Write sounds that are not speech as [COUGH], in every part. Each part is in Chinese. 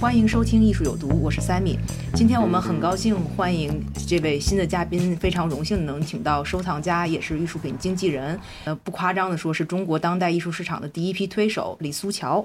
欢迎收听《艺术有毒》，我是 Sammy。今天我们很高兴欢迎这位新的嘉宾，非常荣幸能请到收藏家，也是艺术品经纪人。呃，不夸张的说，是中国当代艺术市场的第一批推手李苏乔。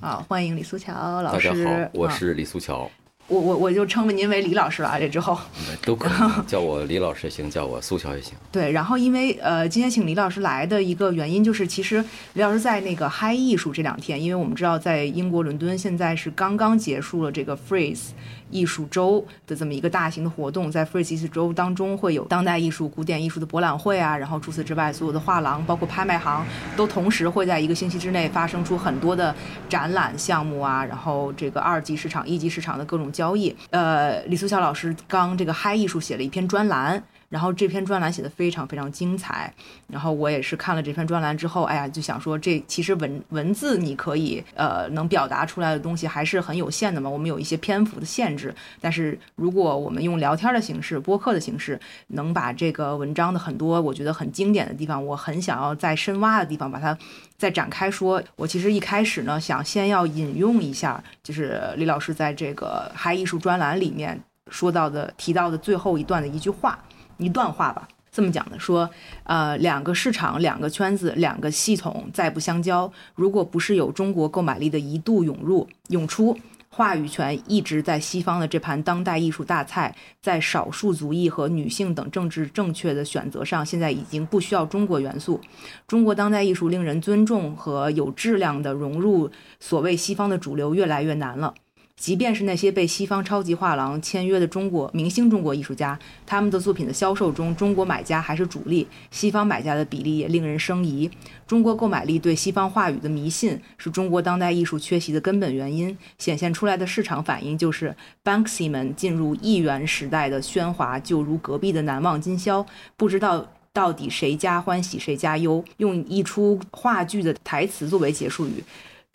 啊，欢迎李苏乔老师。大家好，我啊是李苏乔，我我我就称您为李老师了啊，这之后。都可以 [LAUGHS] 叫我李老师也行，叫我苏乔也行。对，然后因为呃，今天请李老师来的一个原因就是，其实李老师在那个嗨艺术这两天，因为我们知道在英国伦敦现在是刚刚结束了这个 Freeze 艺术周的这么一个大型的活动，在 Freeze 艺术周当中会有当代艺术、古典艺术的博览会啊，然后除此之外，所有的画廊包括拍卖行都同时会在一个星期之内发生出很多的展览项目啊，然后这个二级市场、一级市场的各种交易。呃，李苏乔老师刚这个嗨艺术写了一篇专栏。然后这篇专栏写的非常非常精彩，然后我也是看了这篇专栏之后，哎呀，就想说这其实文文字你可以呃能表达出来的东西还是很有限的嘛，我们有一些篇幅的限制，但是如果我们用聊天的形式、播客的形式，能把这个文章的很多我觉得很经典的地方，我很想要再深挖的地方把它再展开说。我其实一开始呢，想先要引用一下，就是李老师在这个嗨艺术专栏里面说到的、提到的最后一段的一句话。一段话吧，这么讲的，说，呃，两个市场、两个圈子、两个系统再不相交，如果不是有中国购买力的一度涌入涌出，话语权一直在西方的这盘当代艺术大菜，在少数族裔和女性等政治正确的选择上，现在已经不需要中国元素。中国当代艺术令人尊重和有质量的融入所谓西方的主流越来越难了。即便是那些被西方超级画廊签约的中国明星中国艺术家，他们的作品的销售中，中国买家还是主力，西方买家的比例也令人生疑。中国购买力对西方话语的迷信，是中国当代艺术缺席的根本原因。显现出来的市场反应就是，Banksy 们进入亿元时代的喧哗，就如隔壁的难忘今宵，不知道。到底谁家欢喜谁家忧？用一出话剧的台词作为结束语，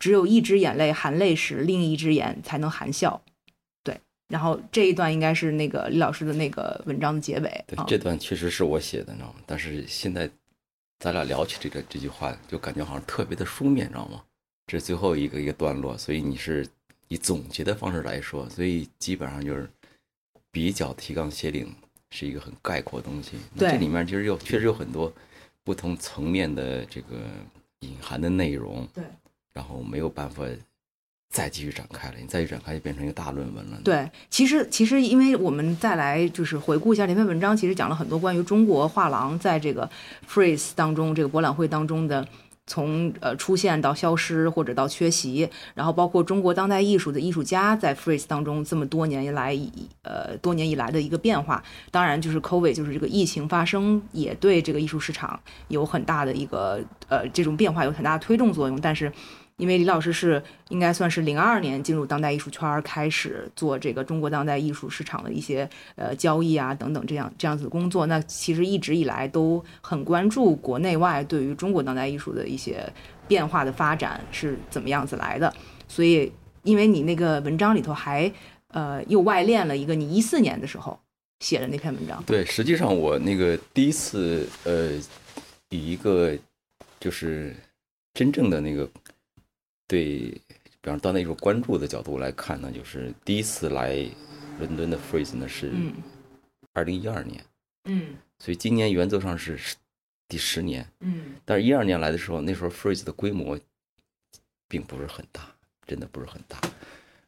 只有一只眼泪含泪时，另一只眼才能含笑。对，然后这一段应该是那个李老师的那个文章的结尾啊，。对这段确实是我写的，你知道吗？但是现在咱俩聊起这个这句话，就感觉好像特别的书面，你知道吗？这是最后一个一个段落，所以你是以总结的方式来说，所以基本上就是比较提纲挈领，是一个很概括的东西。那对这里面其实有确实有很多不同层面的这个隐含的内容，对。然后没有办法再继续展开了，你再去展开就变成一个大论文了。对，其实其实，因为我们再来就是回顾一下这篇文章，其实讲了很多关于中国画廊在这个 Freeze 当中这个博览会当中的。从呃出现到消失或者到缺席，然后包括中国当代艺术的艺术家在 Freeze 当中这么多年以来呃多年以来的一个变化，当然就是 COVID 就是这个疫情发生也对这个艺术市场有很大的一个呃这种变化有很大的推动作用，但是因为李老师是应该算是零二年进入当代艺术圈，开始做这个中国当代艺术市场的一些呃交易啊等等这样这样子的工作。那其实一直以来都很关注国内外对于中国当代艺术的一些变化的发展是怎么样子来的。所以，因为你那个文章里头还呃又外链了一个你一四年的时候写的那篇文章。对，实际上我那个第一次呃，以一个就是真正的那个对，比方当代艺术关注的角度来看呢，就是第一次来伦敦的 Freeze 呢是嗯。二零一二年，嗯。所以今年原则上是第十年，嗯。但是一二年来的时候，那时候 Freeze 的规模并不是很大，真的不是很大，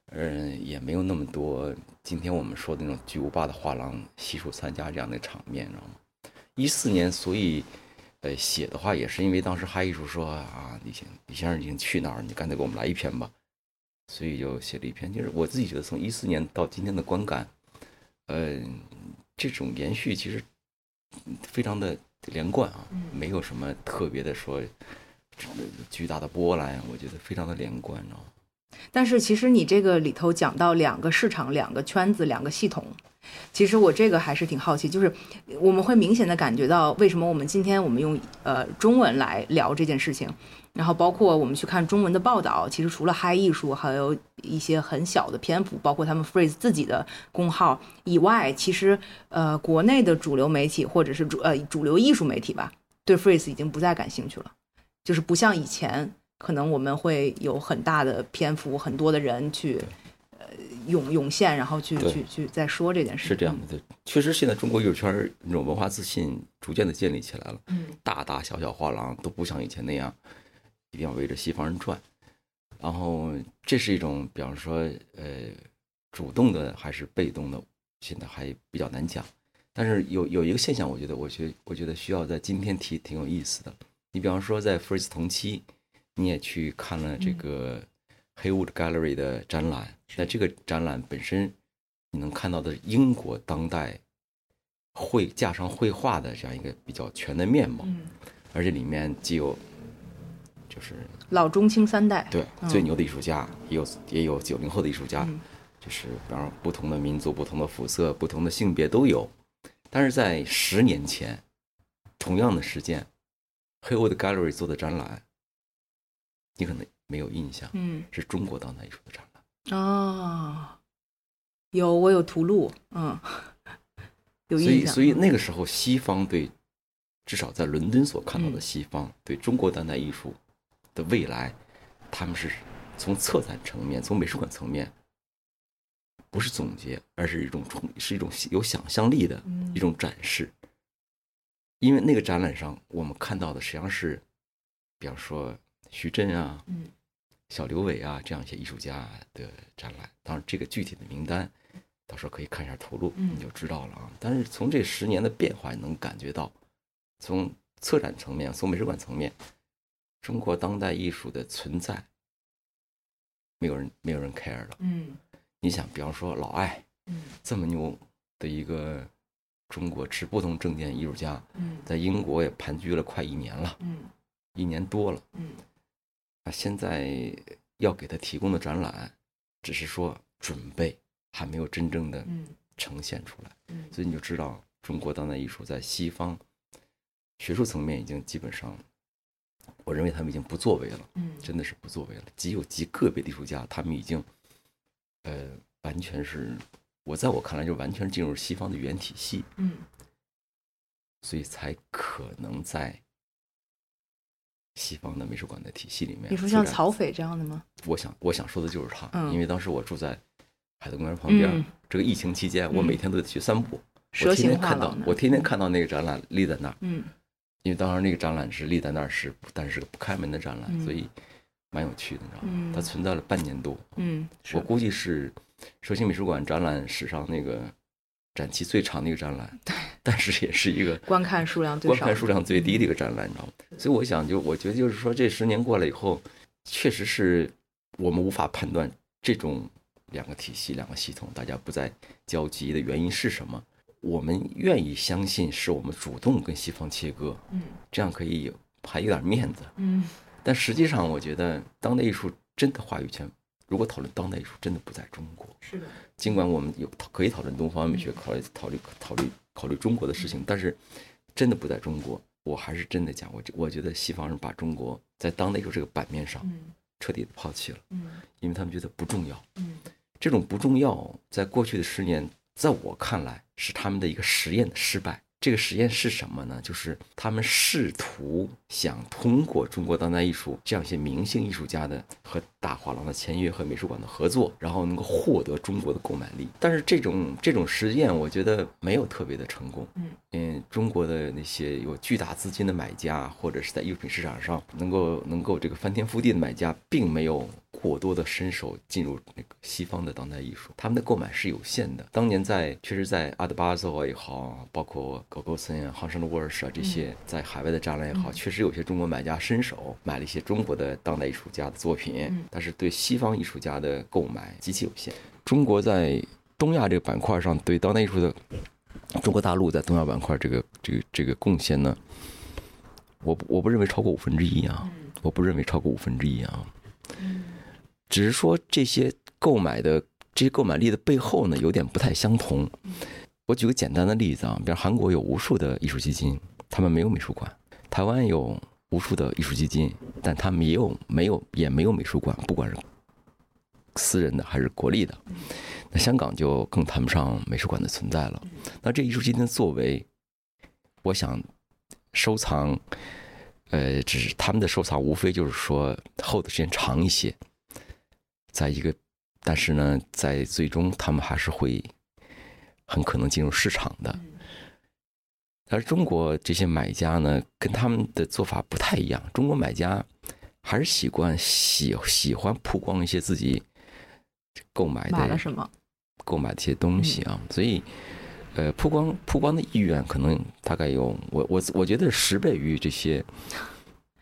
嗯，也没有那么多今天我们说的那种巨无霸的画廊悉数参加这样的场面，知道吗？一四年，所以呃写的话也是因为当时哈艺术说啊，李先李先生已经去哪儿，你干脆给我们来一篇吧，所以就写了一篇。就是我自己觉得从一四年到今天的观感，呃，这种延续其实非常的连贯啊，没有什么特别的说巨大的波澜，我觉得非常的连贯啊。但是其实你这个里头讲到两个市场、两个圈子、两个系统，其实我这个还是挺好奇，就是我们会明显的感觉到为什么我们今天我们用呃中文来聊这件事情，然后包括我们去看中文的报道，其实除了嗨艺术，还有一些很小的篇幅，包括他们 Freeze 自己的公号以外，其实呃国内的主流媒体或者是主呃主流艺术媒体吧，对 Freeze 已经不再感兴趣了，就是不像以前。可能我们会有很大的篇幅，很多的人去，涌涌现，然后去去去再说这件事。是这样的，对，确实现在中国艺术圈那种文化自信逐渐的建立起来了。嗯，大大小小画廊都不像以前那样，一定要围着西方人转。然后这是一种，比方说，呃，主动的还是被动的，现在还比较难讲。但是有有一个现象，我觉得，我觉我觉得需要在今天提，挺有意思的。你比方说，在 First 同期。你也去看了这个 Haywood Gallery 的展览，那这个展览本身，你能看到的英国当代绘架上绘画的这样一个比较全的面貌，而且里面既有就是老中青三代，对最牛的艺术家，也有也有九零后的艺术家，就是比方说不同的民族、不同的肤色、不同的性别都有。但是在十年前，同样的时间，Haywood Gallery 做的展览。你可能没有印象，嗯，是中国当代艺术的展览哦，有我有图录，嗯，有印象。所以，所以那个时候，西方对，至少在伦敦所看到的西方对中国当代艺术的未来，他们是从策展层面、从美术馆层面，不是总结，而是一种冲，是一种有想象力的一种展示。因为那个展览上，我们看到的实际上是，比方说。徐震啊，嗯，小刘伟啊，这样一些艺术家的展览，当然这个具体的名单，到时候可以看一下图录，你就知道了啊。但是从这十年的变化，能感觉到，从策展层面，从美术馆层面，中国当代艺术的存在，没有人没有人 care 了。嗯，你想，比方说老艾，嗯，这么牛的一个中国持不同证件艺术家，嗯，在英国也盘踞了快一年了，嗯，一年多了，嗯。啊，现在要给他提供的展览，只是说准备，还没有真正的呈现出来。嗯，所以你就知道，中国当代艺术在西方学术层面已经基本上，我认为他们已经不作为了。嗯，真的是不作为了。极有极个别的艺术家，他们已经，呃，完全是，我在我看来就完全进入西方的原体系。嗯，所以才可能在。西方的美术馆的体系里面，你说像曹斐这样的吗？我想，我想说的就是他，因为当时我住在海德公园旁边，这个疫情期间，我每天都得去散步，我天天看到，我天天看到那个展览立在那儿，嗯，因为当时那个展览是立在那儿是，但是个不开门的展览，所以蛮有趣的，你知道吗？它存在了半年多，嗯，我估计是蛇形美术馆展览史上那个。展期最长的一个展览，对，[LAUGHS] 但是也是一个观看数量最观看数量最低的一个展览，你知道吗？所以我想，就我觉得就是说，这十年过了以后，确实是我们无法判断这种两个体系、两个系统大家不再交集的原因是什么。我们愿意相信是我们主动跟西方切割，嗯，这样可以还有点面子，嗯。但实际上，我觉得当代艺术真的话语权。如果讨论当代艺术，真的不在中国。是的，尽管我们有可以讨论东方美学，考虑考虑考虑考虑中国的事情，但是真的不在中国。我还是真的讲，我我觉得西方人把中国在当代艺术这个版面上彻底的抛弃了，嗯，因为他们觉得不重要，嗯，这种不重要，在过去的十年，在我看来是他们的一个实验的失败。这个实验是什么呢？就是他们试图想通过中国当代艺术这样一些明星艺术家的和大画廊的签约和美术馆的合作，然后能够获得中国的购买力。但是这种这种实验，我觉得没有特别的成功。嗯，嗯，中国的那些有巨大资金的买家，或者是在艺术品市场上能够能够这个翻天覆地的买家，并没有。过多的伸手进入那个西方的当代艺术，他们的购买是有限的。当年在确实，在阿德巴佐也好，包括高高森啊、杭生的沃尔什啊这些在海外的展览也好，确实有些中国买家伸手买了一些中国的当代艺术家的作品，但是对西方艺术家的购买极其有限。中国在东亚这个板块上对当代艺术的中国大陆在东亚板块这个这个这个贡献呢，我不我不认为超过五分之一啊，我不认为超过五分之一啊，只是说这些购买的这些购买力的背后呢，有点不太相同。我举个简单的例子啊，比如韩国有无数的艺术基金，他们没有美术馆；台湾有无数的艺术基金，但他们也有没有也没有美术馆，不管是私人的还是国立的。那香港就更谈不上美术馆的存在了。那这艺术基金的作为，我想收藏，呃，只是他们的收藏无非就是说后的时间长一些，在一个，但是呢，在最终他们还是会。很可能进入市场的，而中国这些买家呢，跟他们的做法不太一样。中国买家还是习惯喜喜欢曝光一些自己购买的买了什么，购买的一些东西啊，所以呃，曝光曝光的意愿可能大概有我我我觉得十倍于这些。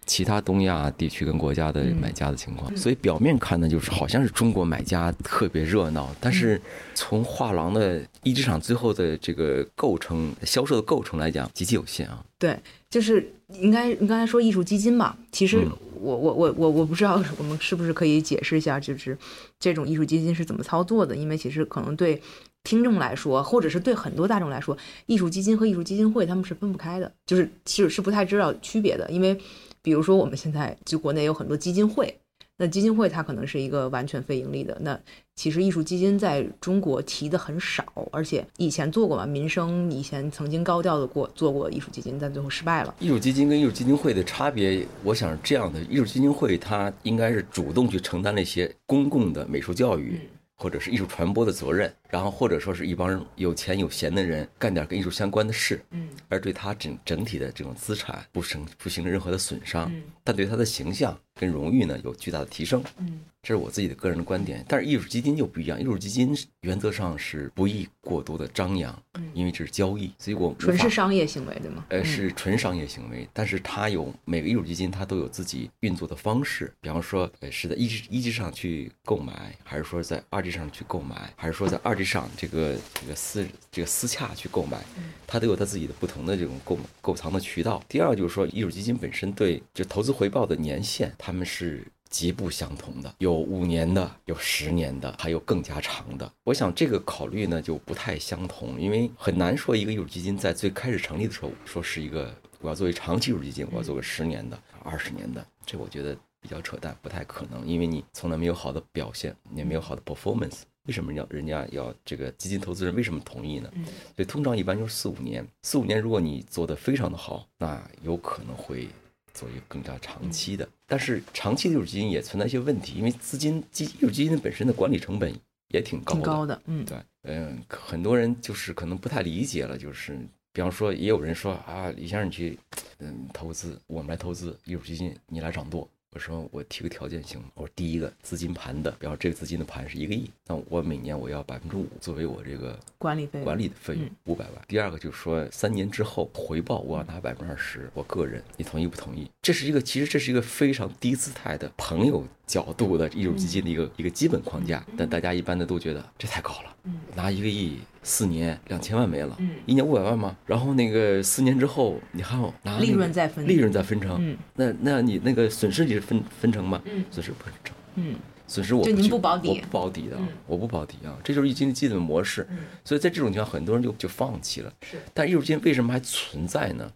其他东亚地区跟国家的买家的情况，所以表面看呢，就是好像是中国买家特别热闹，但是从画廊的一级厂最后的这个构成、销售的构成来讲，极其有限啊。对，就是应该你刚才说艺术基金嘛，其实我我我我我不知道我们是不是可以解释一下，就是这种艺术基金是怎么操作的？因为其实可能对听众来说，或者是对很多大众来说，艺术基金和艺术基金会他们是分不开的，就是其实是不太知道区别的，因为。比如说，我们现在就国内有很多基金会，那基金会它可能是一个完全非盈利的。那其实艺术基金在中国提的很少，而且以前做过嘛，民生以前曾经高调的过做过艺术基金，但最后失败了。艺术基金跟艺术基金会的差别，我想是这样的：艺术基金会它应该是主动去承担那些公共的美术教育。或者是艺术传播的责任，然后或者说是一帮有钱有闲的人干点跟艺术相关的事，嗯，而对他整整体的这种资产不生不形成任何的损伤，嗯，但对他的形象跟荣誉呢有巨大的提升，嗯。这是我自己的个人的观点，但是艺术基金就不一样。艺术基金原则上是不宜过多的张扬，因为这是交易，所以我纯是商业行为，对吗？呃，是纯商业行为，但是它有每个艺术基金它都有自己运作的方式，比方说，呃，是在一级一级上去购买，还是说在二级上去购买，还是说在二级上这个这个私这个私洽去购买，它都有它自己的不同的这种购购藏的渠道。第二就是说，艺术基金本身对就投资回报的年限，他们是。极不相同的，有五年的，有十年的，还有更加长的。我想这个考虑呢就不太相同，因为很难说一个艺术基金在最开始成立的时候说是一个我要作为长期艺术基金，我要做个十年的、二十年的，这我觉得比较扯淡，不太可能，因为你从来没有好的表现，也没有好的 performance，为什么要人家要这个基金投资人为什么同意呢？所以通常一般就是四五年，四五年如果你做的非常的好，那有可能会。做一个更加长期的，但是长期的艺术基金也存在一些问题，因为资金基艺术基金本身的管理成本也挺高的。挺高的，嗯，对，嗯，很多人就是可能不太理解了，就是比方说，也有人说啊，李先生你去，嗯，投资，我们来投资艺术基金，你来掌舵。我说我提个条件行吗？我说第一个资金盘的，比方这个资金的盘是一个亿，那我每年我要百分之五作为我这个管理费管理的费用五百万。第二个就是说三年之后回报我要拿百分之二十，我个人你同意不同意？这是一个其实这是一个非常低姿态的朋友角度的艺术基金的一个一个基本框架，但大家一般的都觉得这太高了，拿一个亿。四年两千万没了，一年五百万吗？然后那个四年之后，你还要拿利润再分，利润再分成。那那你那个损失你是分分成吗？损失不分成。嗯，损失我就您不保底，我不保底的，我不保底啊，这就是基金基本模式。所以在这种情况，很多人就就放弃了。是，但艺术基金为什么还存在呢？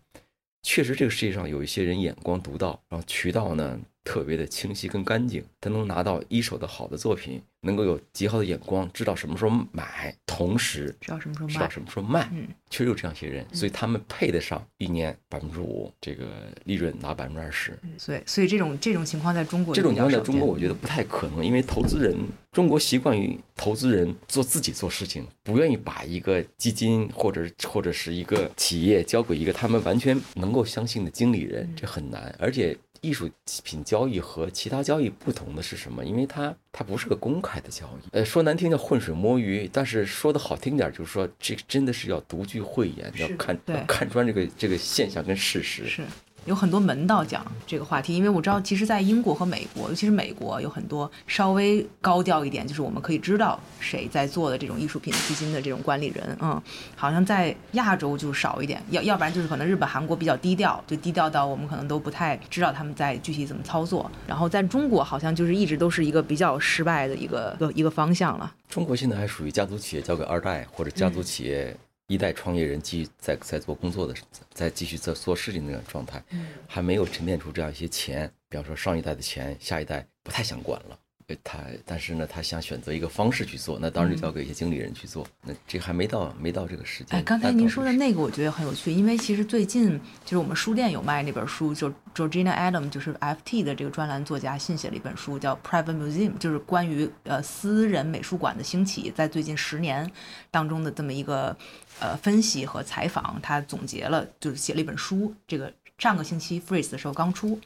确实，这个世界上有一些人眼光独到，然后渠道呢？特别的清晰跟干净，他能拿到一手的好的作品，能够有极好的眼光，知道什么时候买，同时知道什么时候卖，知道什么时候卖，嗯，确实有这样一些人，所以他们配得上一年百分之五这个利润拿百分之二十。所以，所以这种这种情况在中国，这种情况在中国我觉得不太可能，因为投资人，中国习惯于投资人做自己做事情，不愿意把一个基金或者或者是一个企业交给一个他们完全能够相信的经理人，这很难，而且。艺术品交易和其他交易不同的是什么？因为它它不是个公开的交易，呃，说难听叫浑水摸鱼，但是说的好听点就是说，这真的是要独具慧眼，要看看穿这个这个现象跟事实。是，有很多门道讲这个话题，因为我知道，其实，在英国和美国，尤其是美国，有很多稍微高调一点，就是我们可以知道谁在做的这种艺术品基金的这种管理人，嗯，好像在亚洲就少一点，要要不然就是可能日本、韩国比较低调，就低调到我们可能都不太知道他们在具体怎么操作。然后在中国，好像就是一直都是一个比较失败的一个一个方向了。中国现在还属于家族企业交给二代或者家族企业。一代创业人继续在在做工作的，在继续在做事情那种状态，还没有沉淀出这样一些钱。比方说上一代的钱，下一代不太想管了。他，但是呢，他想选择一个方式去做，那当然就交给一些经理人去做。那这还没到，没到这个时间。哎，刚才您说的那个，我觉得很有趣，因为其实最近就是我们书店有卖那本书，就 Georgina Adam，就是 FT 的这个专栏作家新写了一本书，叫 Private Museum，就是关于呃私人美术馆的兴起，在最近十年当中的这么一个呃分析和采访，他总结了，就是写了一本书。这个上个星期 Freeze 的时候刚出，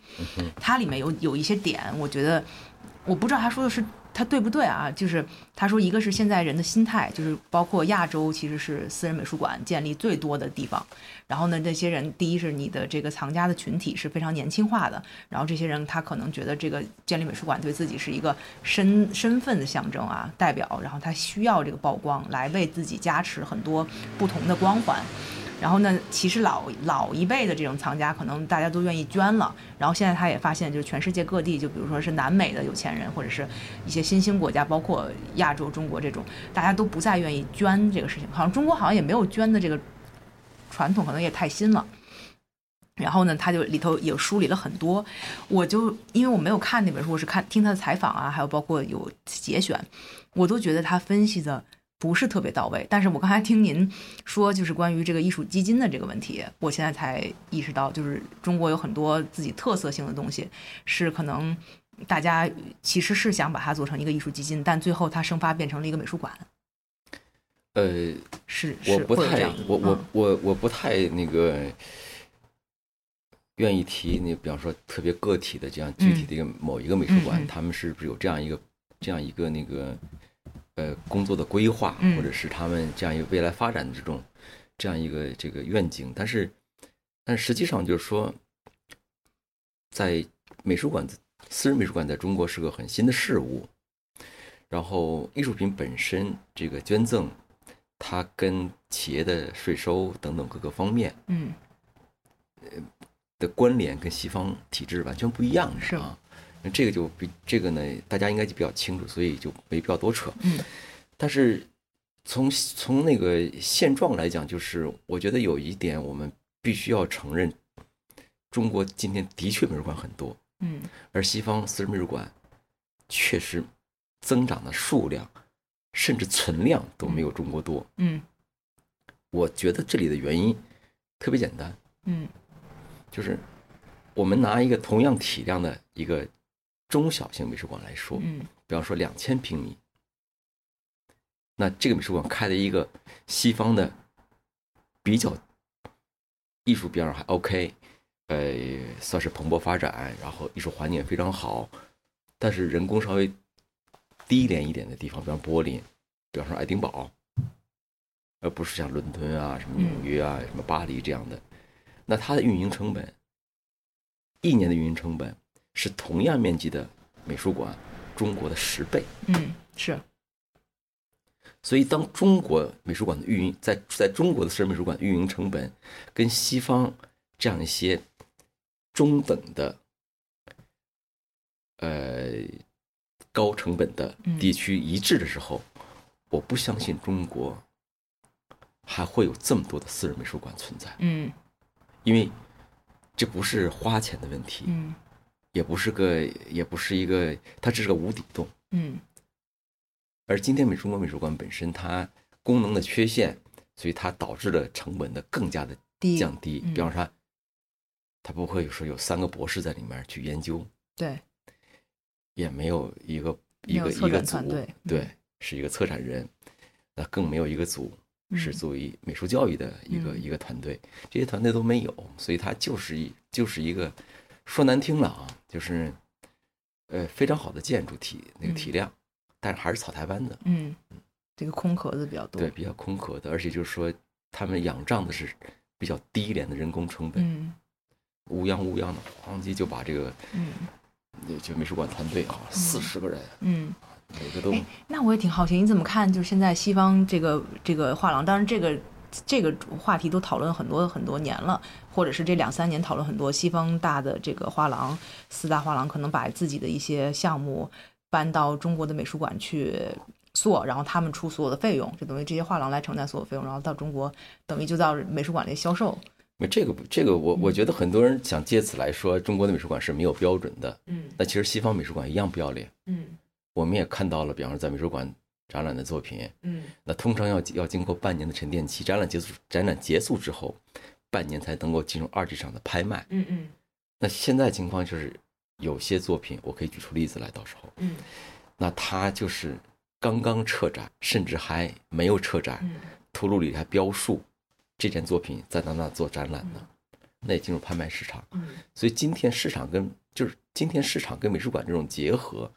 它里面有有一些点，我觉得。我不知道他说的是他对不对啊？就是他说，一个是现在人的心态，就是包括亚洲其实是私人美术馆建立最多的地方。然后呢，那些人第一是你的这个藏家的群体是非常年轻化的，然后这些人他可能觉得这个建立美术馆对自己是一个身身份的象征啊，代表，然后他需要这个曝光来为自己加持很多不同的光环。然后呢，其实老老一辈的这种藏家，可能大家都愿意捐了。然后现在他也发现，就是全世界各地，就比如说是南美的有钱人，或者是一些新兴国家，包括亚洲、中国这种，大家都不再愿意捐这个事情。好像中国好像也没有捐的这个传统，可能也太新了。然后呢，他就里头也梳理了很多。我就因为我没有看那本书，我是看听他的采访啊，还有包括有节选，我都觉得他分析的。不是特别到位，但是我刚才听您说，就是关于这个艺术基金的这个问题，我现在才意识到，就是中国有很多自己特色性的东西，是可能大家其实是想把它做成一个艺术基金，但最后它生发变成了一个美术馆。呃，是，我不太，我我我我不太那个愿意提那，比方说特别个体的这样具体的一个某一个美术馆，他们是不是有这样一个这样一个那个。呃，工作的规划，或者是他们这样一个未来发展的这种这样一个这个愿景，但是，但实际上就是说，在美术馆，私人美术馆在中国是个很新的事物。然后，艺术品本身这个捐赠，它跟企业的税收等等各个方面，嗯，呃的关联跟西方体制完全不一样，是啊。那这个就比这个呢，大家应该就比较清楚，所以就没必要多扯。嗯，但是从从那个现状来讲，就是我觉得有一点我们必须要承认，中国今天的确美术馆很多，嗯，而西方私人美术馆确实增长的数量甚至存量都没有中国多。嗯，我觉得这里的原因特别简单，嗯，就是我们拿一个同样体量的一个。中小型美术馆来说，嗯，比方说两千平米，那这个美术馆开的一个西方的比较艺术边儿还 OK，呃，算是蓬勃发展，然后艺术环境也非常好，但是人工稍微低廉一点的地方，比方柏林，比方说爱丁堡，而不是像伦敦啊、什么纽约啊、什么巴黎这样的，那它的运营成本，一年的运营成本。是同样面积的美术馆，中国的十倍。嗯，是。所以，当中国美术馆的运营在在中国的私人美术馆运营成本跟西方这样一些中等的呃高成本的地区一致的时候，我不相信中国还会有这么多的私人美术馆存在。嗯，因为这不是花钱的问题。嗯。也不是个，也不是一个，它只是个无底洞。嗯。而今天美中国美术馆本身它功能的缺陷，所以它导致了成本的更加的降低。比方说，它不会说有三个博士在里面去研究。对。也没有一个一个一个组，对，是一个策展人，那更没有一个组是作为美术教育的一个一个团队，这些团队都没有，所以它就是一就是一个。说难听了啊，就是，呃，非常好的建筑体那个体量，但是还是草台班子。嗯，这个空壳子比较多。对，比较空壳的，而且就是说，他们仰仗的是比较低廉的人工成本。嗯，乌泱乌泱的咣叽就把这个，嗯就美术馆团队啊，四十个人，嗯。每个都哎，那我也挺好奇，你怎么看？就是现在西方这个这个画廊，当然这个这个话题都讨论很多很多年了，或者是这两三年讨论很多。西方大的这个画廊，四大画廊可能把自己的一些项目搬到中国的美术馆去做，然后他们出所有的费用，就等于这些画廊来承担所有费用，然后到中国等于就到美术馆里销售。那这个这个我我觉得很多人想借此来说中国的美术馆是没有标准的，嗯那其实西方美术馆一样不要脸。嗯我们也看到了，比方说在美术馆展览的作品，嗯。那通常要要经过半年的沉淀期，展览结束展览结束之后，半年才能够进入二级市场的拍卖。嗯嗯。那现在情况就是，有些作品我可以举出例子来，到时候，嗯。那它就是刚刚撤展，甚至还没有撤展，嗯。图录里还标述这件作品在哪哪做展览呢，那也进入拍卖市场。嗯。所以今天市场跟就是今天市场跟美术馆这种结合，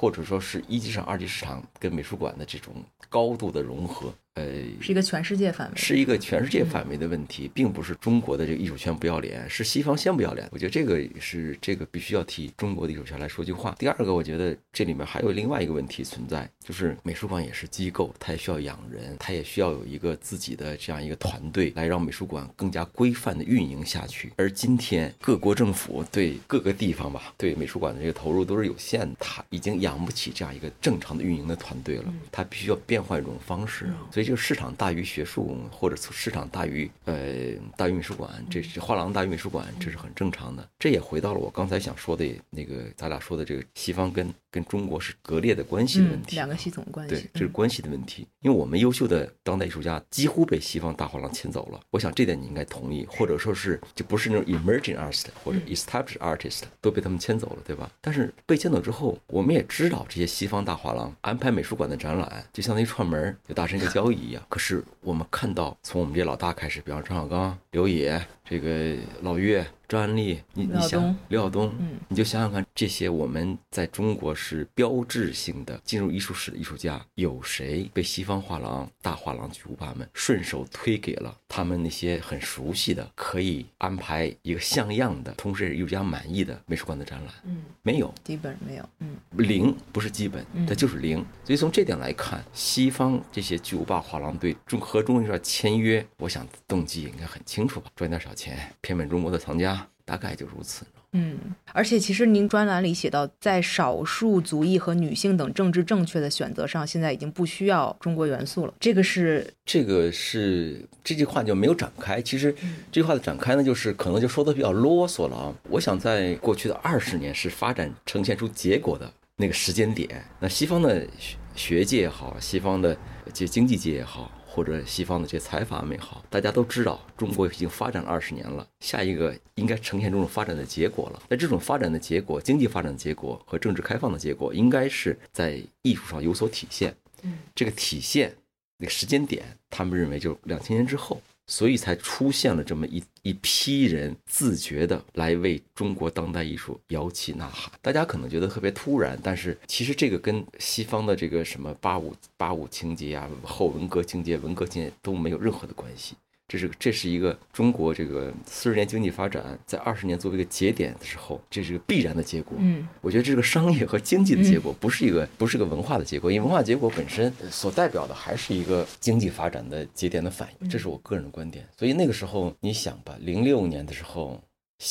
或者说是一级市场、二级市场跟美术馆的这种高度的融合，呃，是一个全世界范围。是一个全世界范围的问题，并不是中国的这个艺术圈不要脸，是西方先不要脸。我觉得这个是这个必须要替中国的艺术圈来说句话。第二个，我觉得这里面还有另外一个问题存在，就是美术馆也是机构，它也需要养人，它也需要有一个自己的这样一个团队来让美术馆更加规范的运营下去。而今天各国政府对各个地方吧，对美术馆的这个投入都是有限的，它已经养不起这样一个正常的运营的团队了，它必须要变换一种方式啊。所以这个市场大于学术，或者市场大于呃大于美术馆，这是画廊大于美术馆，这是很正常的。这也回到了我刚才想说的那个咱俩说的这个西方跟跟中国是割裂的关系的问嗯，题。两个系统关系对，。这是关系的问题。因为我们优秀的当代艺术家几乎被西方大画廊牵走了，我想这点你应该同意，或者说是就不是那种 emerging artist 或者 established artist 都被他们牵走了，对吧？但是被牵走之后，我们也知道这些西方大画廊安排美术馆的展览，就相当于串门儿，就达成一个交易一样。可是我们看到，从我们这老大开始，比方张小刚、刘野、这个老岳、张安丽，你你想刘晓东你就想想看，这些我们在中国是标志性的进入艺术史的艺术家，有谁被西方画廊、大画廊巨无霸们顺手推给了他们那些很熟悉的、可以安排一个像样的，同时也是艺术家满意的美术馆的展览？嗯，没有，基本没有。嗯。零不是基本，嗯它就是零。所以从这点来看，西方这些巨无霸画廊对中和中国艺术家签约，我想动机应该很清楚吧，赚点小钱，骗骗中国的藏家，大概就如此。嗯，而且其实您专栏里写到，在少数族裔和女性等政治正确的选择上，现在已经不需要中国元素了。这个是这个是这句话就没有展开。其实这句话的展开呢，就是可能就说的比较啰嗦了啊。我想在过去的二十年是发展呈现出结果的那个时间点。那西方的学学界也好，西方的这经济界也好，或者西方的这些财阀们也好，大家都知道中国已经发展了二十年了，下一个应该呈现这种发展的结果了。那这种发展的结果，经济发展的结果和政治开放的结果，应该是在艺术上有所体现。嗯这个体现那个时间点，他们认为就是两千年之后，所以才出现了这么一一批人自觉的来为中国当代艺术摇旗呐喊。大家可能觉得特别突然，但是其实这个跟西方的这个什么八五八五情节啊、后文革情节、文革情节都没有任何的关系。这是这是一个中国这个四十年经济发展在二十年作为一个节点的时候，这是个必然的结果。嗯我觉得这是个商业和经济的结果，不是一个不是个文化的结果，因为文化结果本身所代表的还是一个经济发展的节点的反应，这是我个人的观点。所以那个时候你想吧，零六年的时候，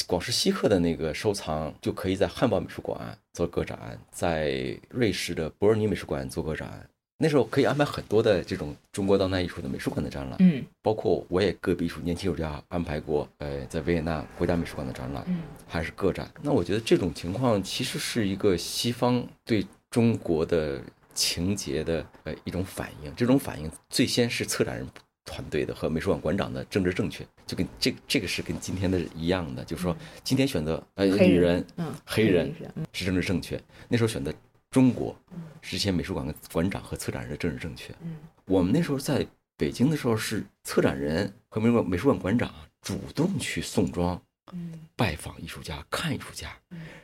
广式西客的那个收藏就可以在汉堡美术馆做个展，在瑞士的伯尔尼美术馆做个展。那时候可以安排很多的这种中国当代艺术的美术馆的展览，嗯包括我也个别艺术年轻艺术家安排过，呃，在维也纳国家美术馆的展览，嗯还是个展。那我觉得这种情况其实是一个西方对中国的情节的呃一种反应。这种反应最先是策展人团队的和美术馆馆长的政治正确，就跟这这个是跟今天的一样的，就是说今天选择呃人女人嗯，黑人是政治正确，那时候选择中国之前美术馆的馆长和策展人的政治正确。嗯我们那时候在北京的时候，是策展人和美术馆美术馆馆长主动去送装拜访艺术家，看艺术家，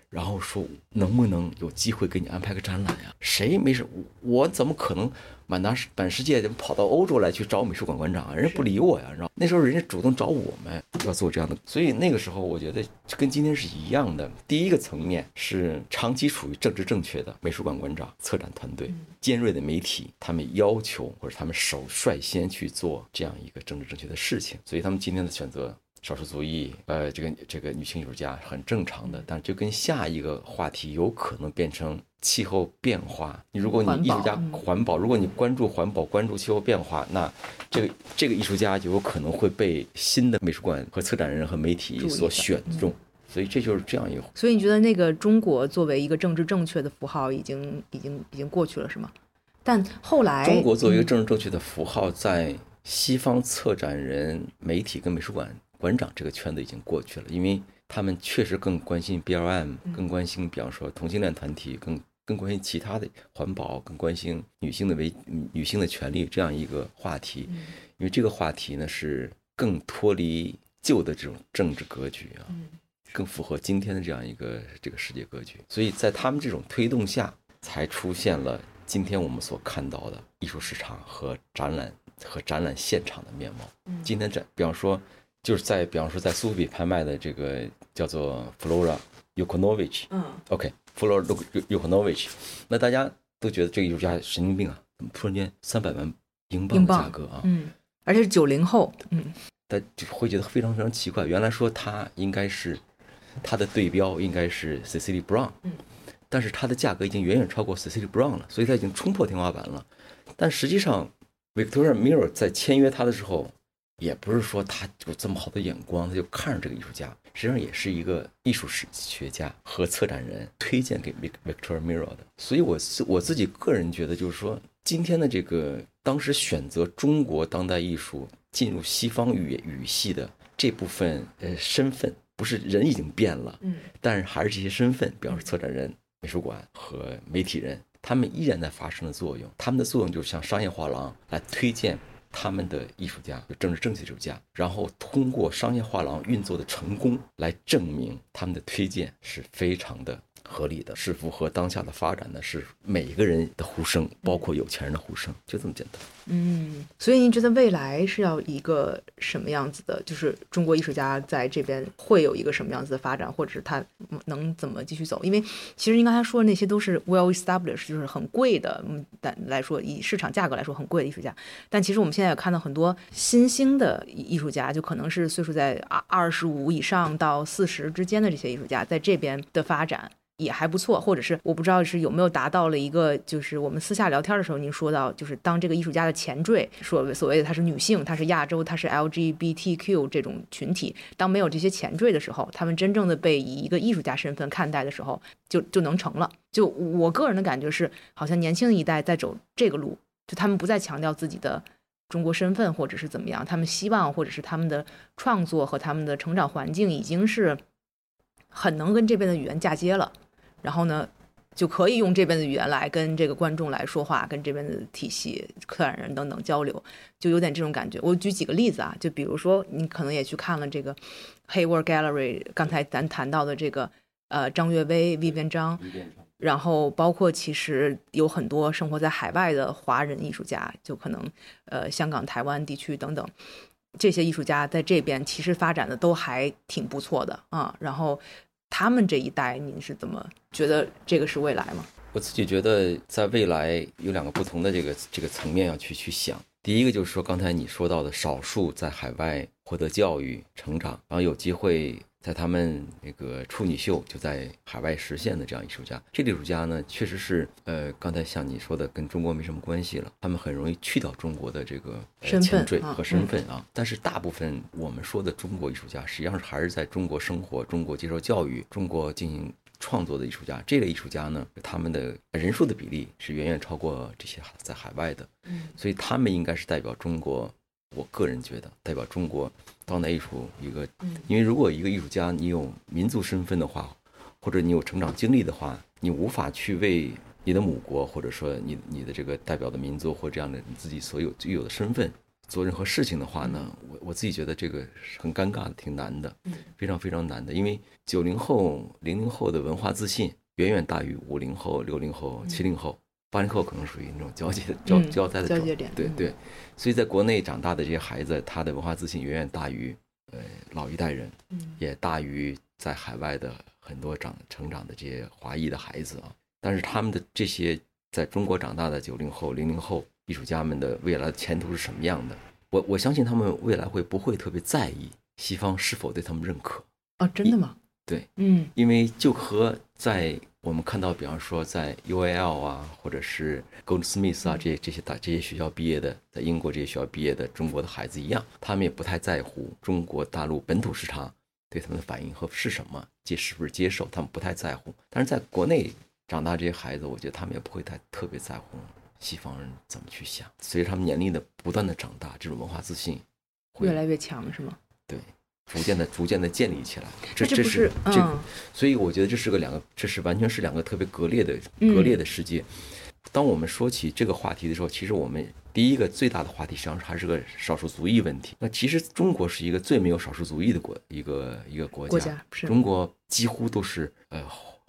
然后说能不能有机会给你安排个展览呀？谁没事？我怎么可能满大满世界跑到欧洲来去找美术馆馆长啊？人家不理我呀，知道？那时候人家主动找我们要做这样的，所以那个时候我觉得跟今天是一样的。第一个层面是长期处于政治正确的美术馆馆长、策展团队、尖锐的媒体，他们要求或者他们首率先去做这样一个政治正确的事情，所以他们今天的选择。少数族裔，呃，这个这个女性艺术家很正常的，但就跟下一个话题有可能变成气候变化。你如果你艺术家环保，如果你关注环保、关注气候变化，那这个这个艺术家就有可能会被新的美术馆和策展人和媒体所选中。所以这就是这样一个。所以你觉得那个中国作为一个政治正确的符号，已经已经已经过去了，是吗？但后来中国作为一个政治正确的符号，在西方策展人、媒体跟美术馆。馆长这个圈子已经过去了，因为他们确实更关心 BLM，更关心，比方说同性恋团体，更更关心其他的环保，更关心女性的为女性的权利这样一个话题，因为这个话题呢是更脱离旧的这种政治格局啊，更符合今天的这样一个这个世界格局，所以在他们这种推动下，才出现了今天我们所看到的艺术市场和展览和展览现场的面貌。今天展，比方说。就是在，比方说，在苏富比拍卖的这个叫做 Flora Yukonovich，嗯，OK，Flora Yukonovich，那大家都觉得这个艺术家神经病啊，怎么突然间三百万英镑的价格啊？嗯，而且是九零后，嗯，他就会觉得非常非常奇怪。原来说他应该是他的对标应该是 Cecilia Brown，嗯，但是他的价格已经远远超过 Cecilia Brown 了，所以他已经冲破天花板了。但实际上，Victoria Miro 在签约他的时候。也不是说他有这么好的眼光，他就看上这个艺术家，实际上也是一个艺术史学家和策展人推荐给 Victor Miro 的。所以，我我自己个人觉得，就是说，今天的这个当时选择中国当代艺术进入西方语语系的这部分呃身份，不是人已经变了，嗯，但是还是这些身份，比方说策展人、美术馆和媒体人，他们依然在发生的作用。他们的作用就是向商业画廊来推荐。他们的艺术家，就政治正确艺术家，然后通过商业画廊运作的成功来证明他们的推荐是非常的。合理的，是符合当下的发展的，是每一个人的呼声，包括有钱人的呼声，就这么简单。嗯，所以您觉得未来是要一个什么样子的？就是中国艺术家在这边会有一个什么样子的发展，或者是他能怎么继续走？因为其实您刚才说的那些都是 well established，就是很贵的，嗯，但来说以市场价格来说很贵的艺术家。但其实我们现在也看到很多新兴的艺术家，就可能是岁数在二二十五以上到四十之间的这些艺术家，在这边的发展。也还不错，或者是我不知道是有没有达到了一个，就是我们私下聊天的时候，您说到，就是当这个艺术家的前缀，说所谓的她是女性，她是亚洲，她是 LGBTQ 这种群体，当没有这些前缀的时候，他们真正的被以一个艺术家身份看待的时候，就就能成了。就我个人的感觉是，好像年轻一代在走这个路，就他们不再强调自己的中国身份或者是怎么样，他们希望或者是他们的创作和他们的成长环境已经是很能跟这边的语言嫁接了。然后呢，就可以用这边的语言来跟这个观众来说话，跟这边的体系、策展人等等交流，就有点这种感觉。我举几个例子啊，就比如说，你可能也去看了这个 Hayward Gallery，刚才咱谈到的这个呃张悦薇、Vivian 张，然后包括其实有很多生活在海外的华人艺术家，就可能呃香港、台湾地区等等，这些艺术家在这边其实发展的都还挺不错的啊，然后。他们这一代，您是怎么觉得这个是未来吗？我自己觉得，在未来有两个不同的这个这个层面要去去想。第一个就是说，刚才你说到的，少数在海外获得教育、成长，然后有机会。在他们那个处女秀就在海外实现的这样艺术家，这类艺术家呢，确实是呃，刚才像你说的，跟中国没什么关系了。他们很容易去掉中国的这个前缀和身份啊。但是大部分我们说的中国艺术家，实际上是还是在中国生活、中国接受教育、中国进行创作的艺术家。这类艺术家呢，他们的人数的比例是远远超过这些在海外的。嗯，所以他们应该是代表中国。我个人觉得，代表中国当代艺术一个，因为如果一个艺术家你有民族身份的话，或者你有成长经历的话，你无法去为你的母国，或者说你你的这个代表的民族或这样的你自己所有具有的身份做任何事情的话呢，我我自己觉得这个是很尴尬的，挺难的，嗯。非常非常难的，因为九零后、零零后的文化自信远远大于五零后、六零后、七零后。八零后可能属于那种交接交嗯交代的状交界点嗯对对，所以在国内长大的这些孩子，他的文化自信远远大于呃老一代人，嗯也大于在海外的很多长成长的这些华裔的孩子啊。但是他们的这些在中国长大的九零后、零零后艺术家们的未来的前途是什么样的？我我相信他们未来会不会特别在意西方是否对他们认可？哦，真的吗？对，嗯因为就和在我们看到，比方说在 UAL 啊，或者是 Goldsmith 啊这些这些大这些学校毕业的，在英国这些学校毕业的中国的孩子一样，他们也不太在乎中国大陆本土市场对他们的反应和是什么，接是不是接受，他们不太在乎。但是在国内长大这些孩子，我觉得他们也不会太特别在乎西方人怎么去想。随着他们年龄的不断的长大，这种文化自信会越来越强是吗？对逐渐的逐渐的建立起来。这这是这个嗯，所以我觉得这是个两个，这是完全是两个特别割裂的嗯割裂的世界。当我们说起这个话题的时候，其实我们第一个最大的话题实际上还是个少数族裔问题。那其实中国是一个最没有少数族裔的国一个一个国家，国家是中国几乎都是呃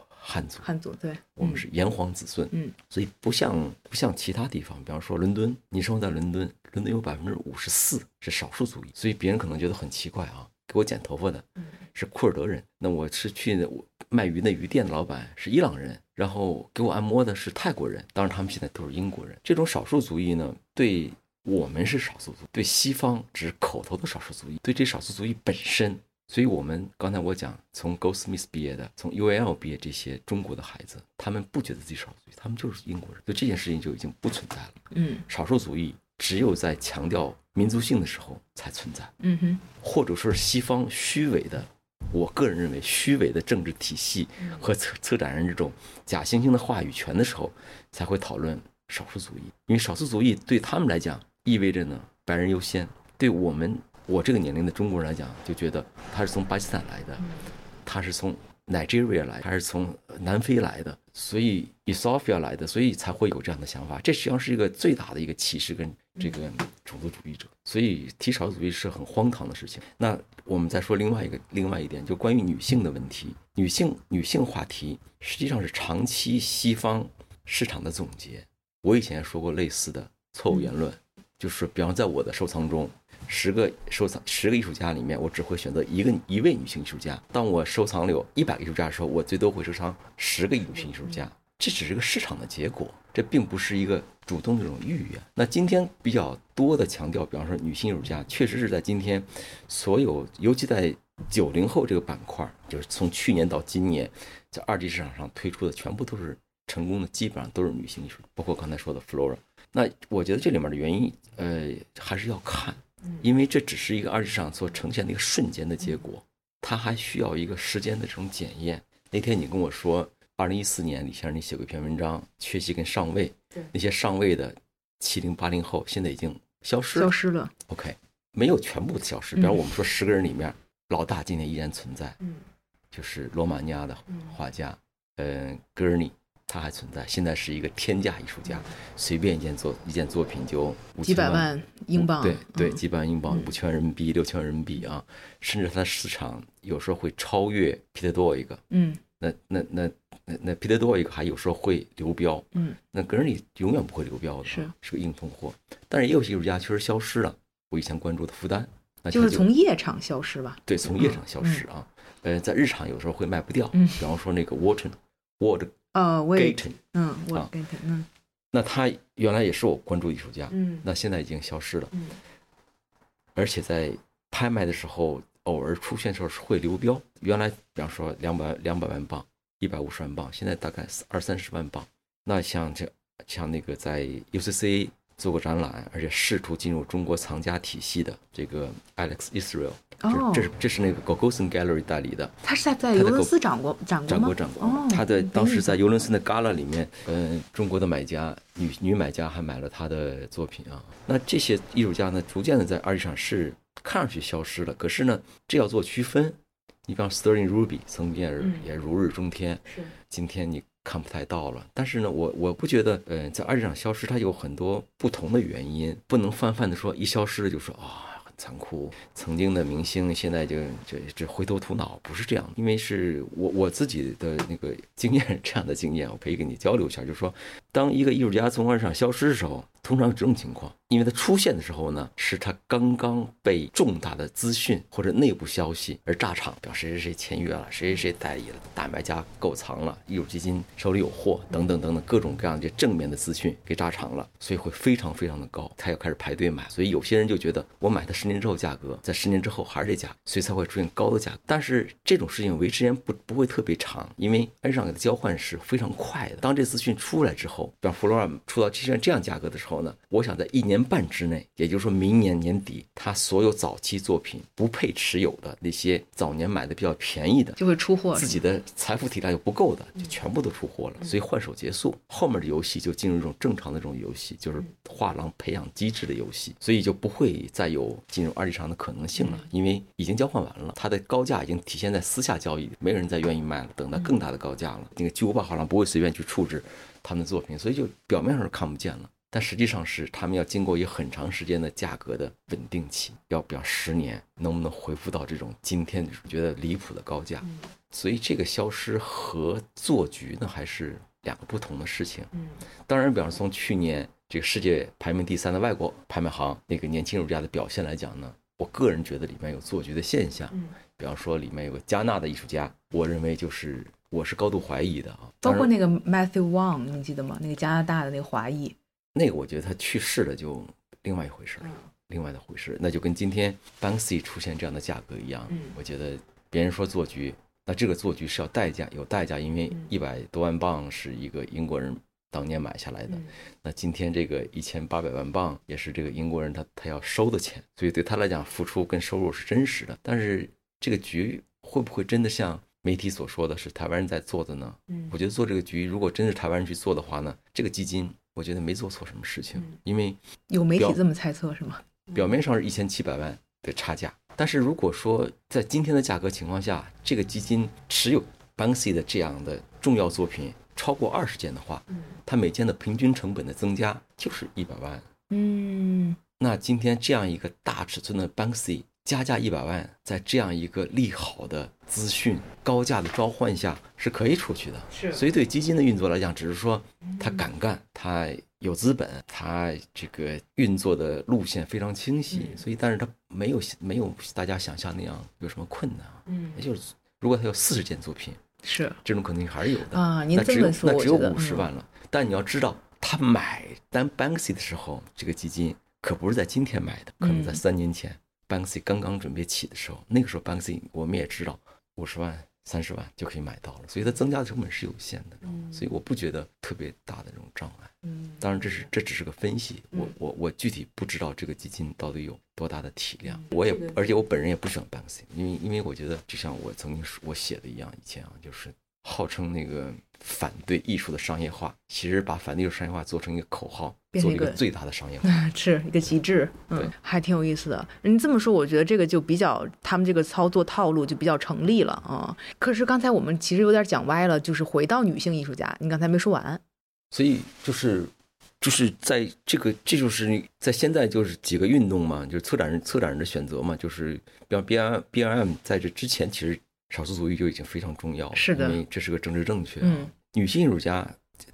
汉族，汉族对，嗯我们是炎黄子孙，嗯所以不像不像其他地方，比方说伦敦，你生活在伦敦，伦敦有百分之五十四是少数族裔，所以别人可能觉得很奇怪啊，给我剪头发的嗯是库尔德人，那我是去卖鱼那鱼店的老板是伊朗人，然后给我按摩的是泰国人，当然他们现在都是英国人。这种少数族裔呢，对我们是少数族，对西方只是口头的少数族裔，对这少数族裔本身。所以，我们刚才我讲，从 Goldsmith 毕业的，从 UAL 毕业这些中国的孩子，他们不觉得自己少数族裔，他们就是英国人，所以这件事情就已经不存在了。嗯少数族裔只有在强调民族性的时候才存在，嗯哼。或者说是西方虚伪的，我个人认为虚伪的政治体系和策策展人这种假惺惺的话语权的时候，才会讨论少数族裔。因为少数族裔对他们来讲意味着呢白人优先，对我们我这个年龄的中国人来讲，就觉得他是从巴基斯坦来的，他是从 Nigeria 来，还是从南非来的，所以 Ethiopia 来的，所以才会有这样的想法。这实际上是一个最大的一个歧视跟这个种族主义者，所以提少数主义是很荒唐的事情。那我们再说另外一个另外一点，就关于女性的问题，女性女性话题实际上是长期西方市场的总结。我以前也说过类似的错误言论，就是比方在我的收藏中，十个收藏十个艺术家里面，我只会选择一个一位女性艺术家。当我收藏了有一百个艺术家的时候，我最多会收藏十个女性艺术家。这只是个市场的结果，这并不是一个主动的这种意愿。那今天比较多的强调，比方说女性艺术家，确实是在今天所有，尤其在九零后这个板块，就是从去年到今年，在二级市场上推出的全部都是成功的，基本上都是女性艺术，包括刚才说的 Flora。那我觉得这里面的原因，呃，还是要看，因为这只是一个二级市场所呈现的一个瞬间的结果，它还需要一个时间的这种检验。那天你跟我说，二零一四年李先生你写过一篇文章，缺席跟上位，对。那些上位的七零八零后现在已经消失了。消失了，，OK，没有全部消失。比方我们说十个人里面，老大今天依然存在，嗯。就是罗马尼亚的嗯。画家，嗯，戈尔尼，他还存在，现在是一个天价艺术家，随便一件作一件作品就五几百万万英镑，对对，嗯。几百万英镑，五千万人民币，六千万人民币啊，甚至它的市场有时候会超越皮特多一个。嗯。那那那那那皮特多一个还有时候会流标，嗯。那格尔里永远不会流标的，是。是个硬通货。但是也有些艺术家确实消失了，我以前关注的复旦，那他就是从夜场消失吧，对从夜场消失啊，呃，在日场有时候会卖不掉，嗯。比方说那个 Wharton 呃，我也嗯，我嗯那他原来也是我关注艺术家，嗯那现在已经消失了。嗯而且在拍卖的时候偶尔出现的时候是会流标。原来比方说两百两百万镑、一百五十万镑，现在大概二三十万镑。那像这像那个在 UCC 做过展览，而且试图进入中国藏家体系的这个 Alex Israel，哦这这是这是那个 Gogolsen Gallery 代理的，他是在在尤伦斯展过展过吗？展过展过。哦，他的当时在嗯尤伦斯的 Gala 里面，嗯、中国的买家女女买家还买了他的作品啊。那这些艺术家呢，逐渐的在二级市场是看上去消失了，可是呢，这要做区分。你比方 Sterling Ruby 曾经也也如日中天，是今天你看不太到了。但是呢，我我不觉得，呃，在二级市场消失，它有很多不同的原因，不能泛泛的说一消失了就说啊。残酷，曾经的明星现在就就这灰头土脑，不是这样。因为是我我自己的那个经验，这样的经验，我可以跟你交流一下。就是说，当一个艺术家从画上消失的时候，通常有这种情况，因为它出现的时候呢，是他刚刚被重大的资讯或者内部消息而炸场，比方谁谁谁签约了，谁谁谁代理了，大买家购藏了，艺术基金手里有货，等等等等，各种各样的正面的资讯给炸场了，所以会非常非常的高，他要开始排队买。所以有些人就觉得，我买它十年之后价格，在十年之后还是这价，所以才会出现高的价格。但是这种事情维持时间不不会特别长，因为恩上给的交换是非常快的。当这资讯出来之后，比方弗洛尔出到这样这样价格的时候呢，我想在一年半之内，也就是说明年年底，他所有早期作品不配持有的那些早年买的比较便宜的，就会出货，自己的财富体量又不够的，就全部都出货了。所以换手结束，后面的游戏就进入一种正常的这种游戏，就是画廊培养机制的游戏，所以就不会再有进入二级市场的可能性了，因为已经交换完了，它的高价已经体现在私下交易，没有人再愿意卖了，等到更大的高价了。那个巨无霸画廊不会随便去处置他们的作品，所以就表面上是看不见了。但实际上是他们要经过一个很长时间的价格的稳定期，要不要十年，能不能恢复到这种今天觉得离谱的高价？所以这个消失和做局呢，还是两个不同的事情。嗯，当然，比方从去年这个世界排名第三的外国拍卖行那个年轻艺术家的表现来讲呢，我个人觉得里面有做局的现象。嗯，比方说里面有个加纳的艺术家，我认为就是我是高度怀疑的啊。包括那个 Matthew Wong，你记得吗？那个加拿大的那个华裔。那个我觉得他去世了就另外一回事了，另外的回事，那就跟今天 Banksy 出现这样的价格一样。我觉得别人说做局，那这个做局是要代价，有代价，因为一百多万镑是一个英国人当年买下来的，那今天这个一千八百万镑也是这个英国人他他要收的钱，所以对他来讲，付出跟收入是真实的。但是这个局会不会真的像媒体所说的是台湾人在做的呢？嗯，我觉得做这个局，如果真是台湾人去做的话呢，这个基金。我觉得没做错什么事情，因为有媒体这么猜测是吗？[LAUGHS] 表面上是一千七百万的差价，但是如果说在今天的价格情况下，这个基金持有 Banksy 的这样的重要作品超过二十件的话，它每件的平均成本的增加就是一百万。嗯，那今天这样一个大尺寸的 Banksy。加价一百万，在这样一个利好的资讯、高价的召唤下，是可以出去的。是，所以对基金的运作来讲，只是说他敢干，他有资本，他这个运作的路线非常清晰。所以，但是他没有没有大家想象那样有什么困难。嗯，也就是如果他有四十件作品，是这种可能性还是有的啊。您这么说，那只有五十万了。但你要知道，他买单 Banksy 的时候，这个基金可不是在今天买的，可能在三年前。Banksy 刚刚准备起的时候，那个时候 Banksy 我们也知道，五十万、三十万就可以买到了，所以它增加的成本是有限的，所以我不觉得特别大的这种障碍。嗯，当然这是这只是个分析，我我我具体不知道这个基金到底有多大的体量，我也而且我本人也不喜欢 Banksy，因为因为我觉得就像我曾经我写的一样，以前啊就是号称那个。反对艺术的商业化，其实把反对艺术商业化做成一个口号，做一个最大的商业化，[LAUGHS] 是一个极致。嗯，还挺有意思的。你这么说，我觉得这个就比较他们这个操作套路就比较成立了啊。可是刚才我们其实有点讲歪了，就是回到女性艺术家，你刚才没说完。所以就是就是在这个，这就是在现在就是几个运动嘛，就是策展人策展人的选择嘛，就是比方 B R B R M 在这之前其实。少数族裔就已经非常重要了，是的，因为这是个政治正确。嗯，女性艺术家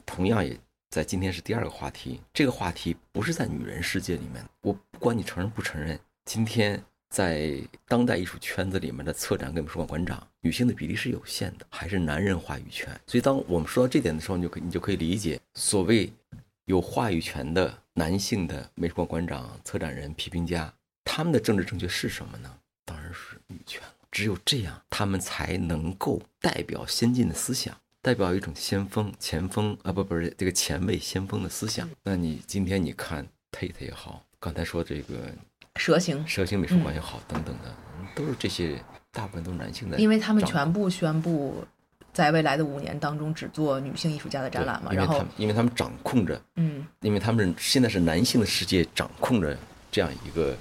同样也在今天是第二个话题。这个话题不是在女人世界里面，我不管你承认不承认，今天在当代艺术圈子里面的策展跟美术馆馆长，女性的比例是有限的，还是男人话语权。所以当我们说到这点的时候，你就可你就可以理解，所谓有话语权的男性的美术馆馆长、策展人、批评家，他们的政治正确是什么呢？只有这样，他们才能够代表先进的思想，代表一种先锋、前锋啊，不，不是这个前卫、先锋的思想。那你今天你看 Tate 也好，刚才说这个蛇形、蛇形美术馆也好，等等的，都是这些大部分都是男性的，因为他们全部宣布在未来的五年当中只做女性艺术家的展览嘛。然后，因为他们掌控着，嗯，因为他们现在是男性的世界掌控着这样一个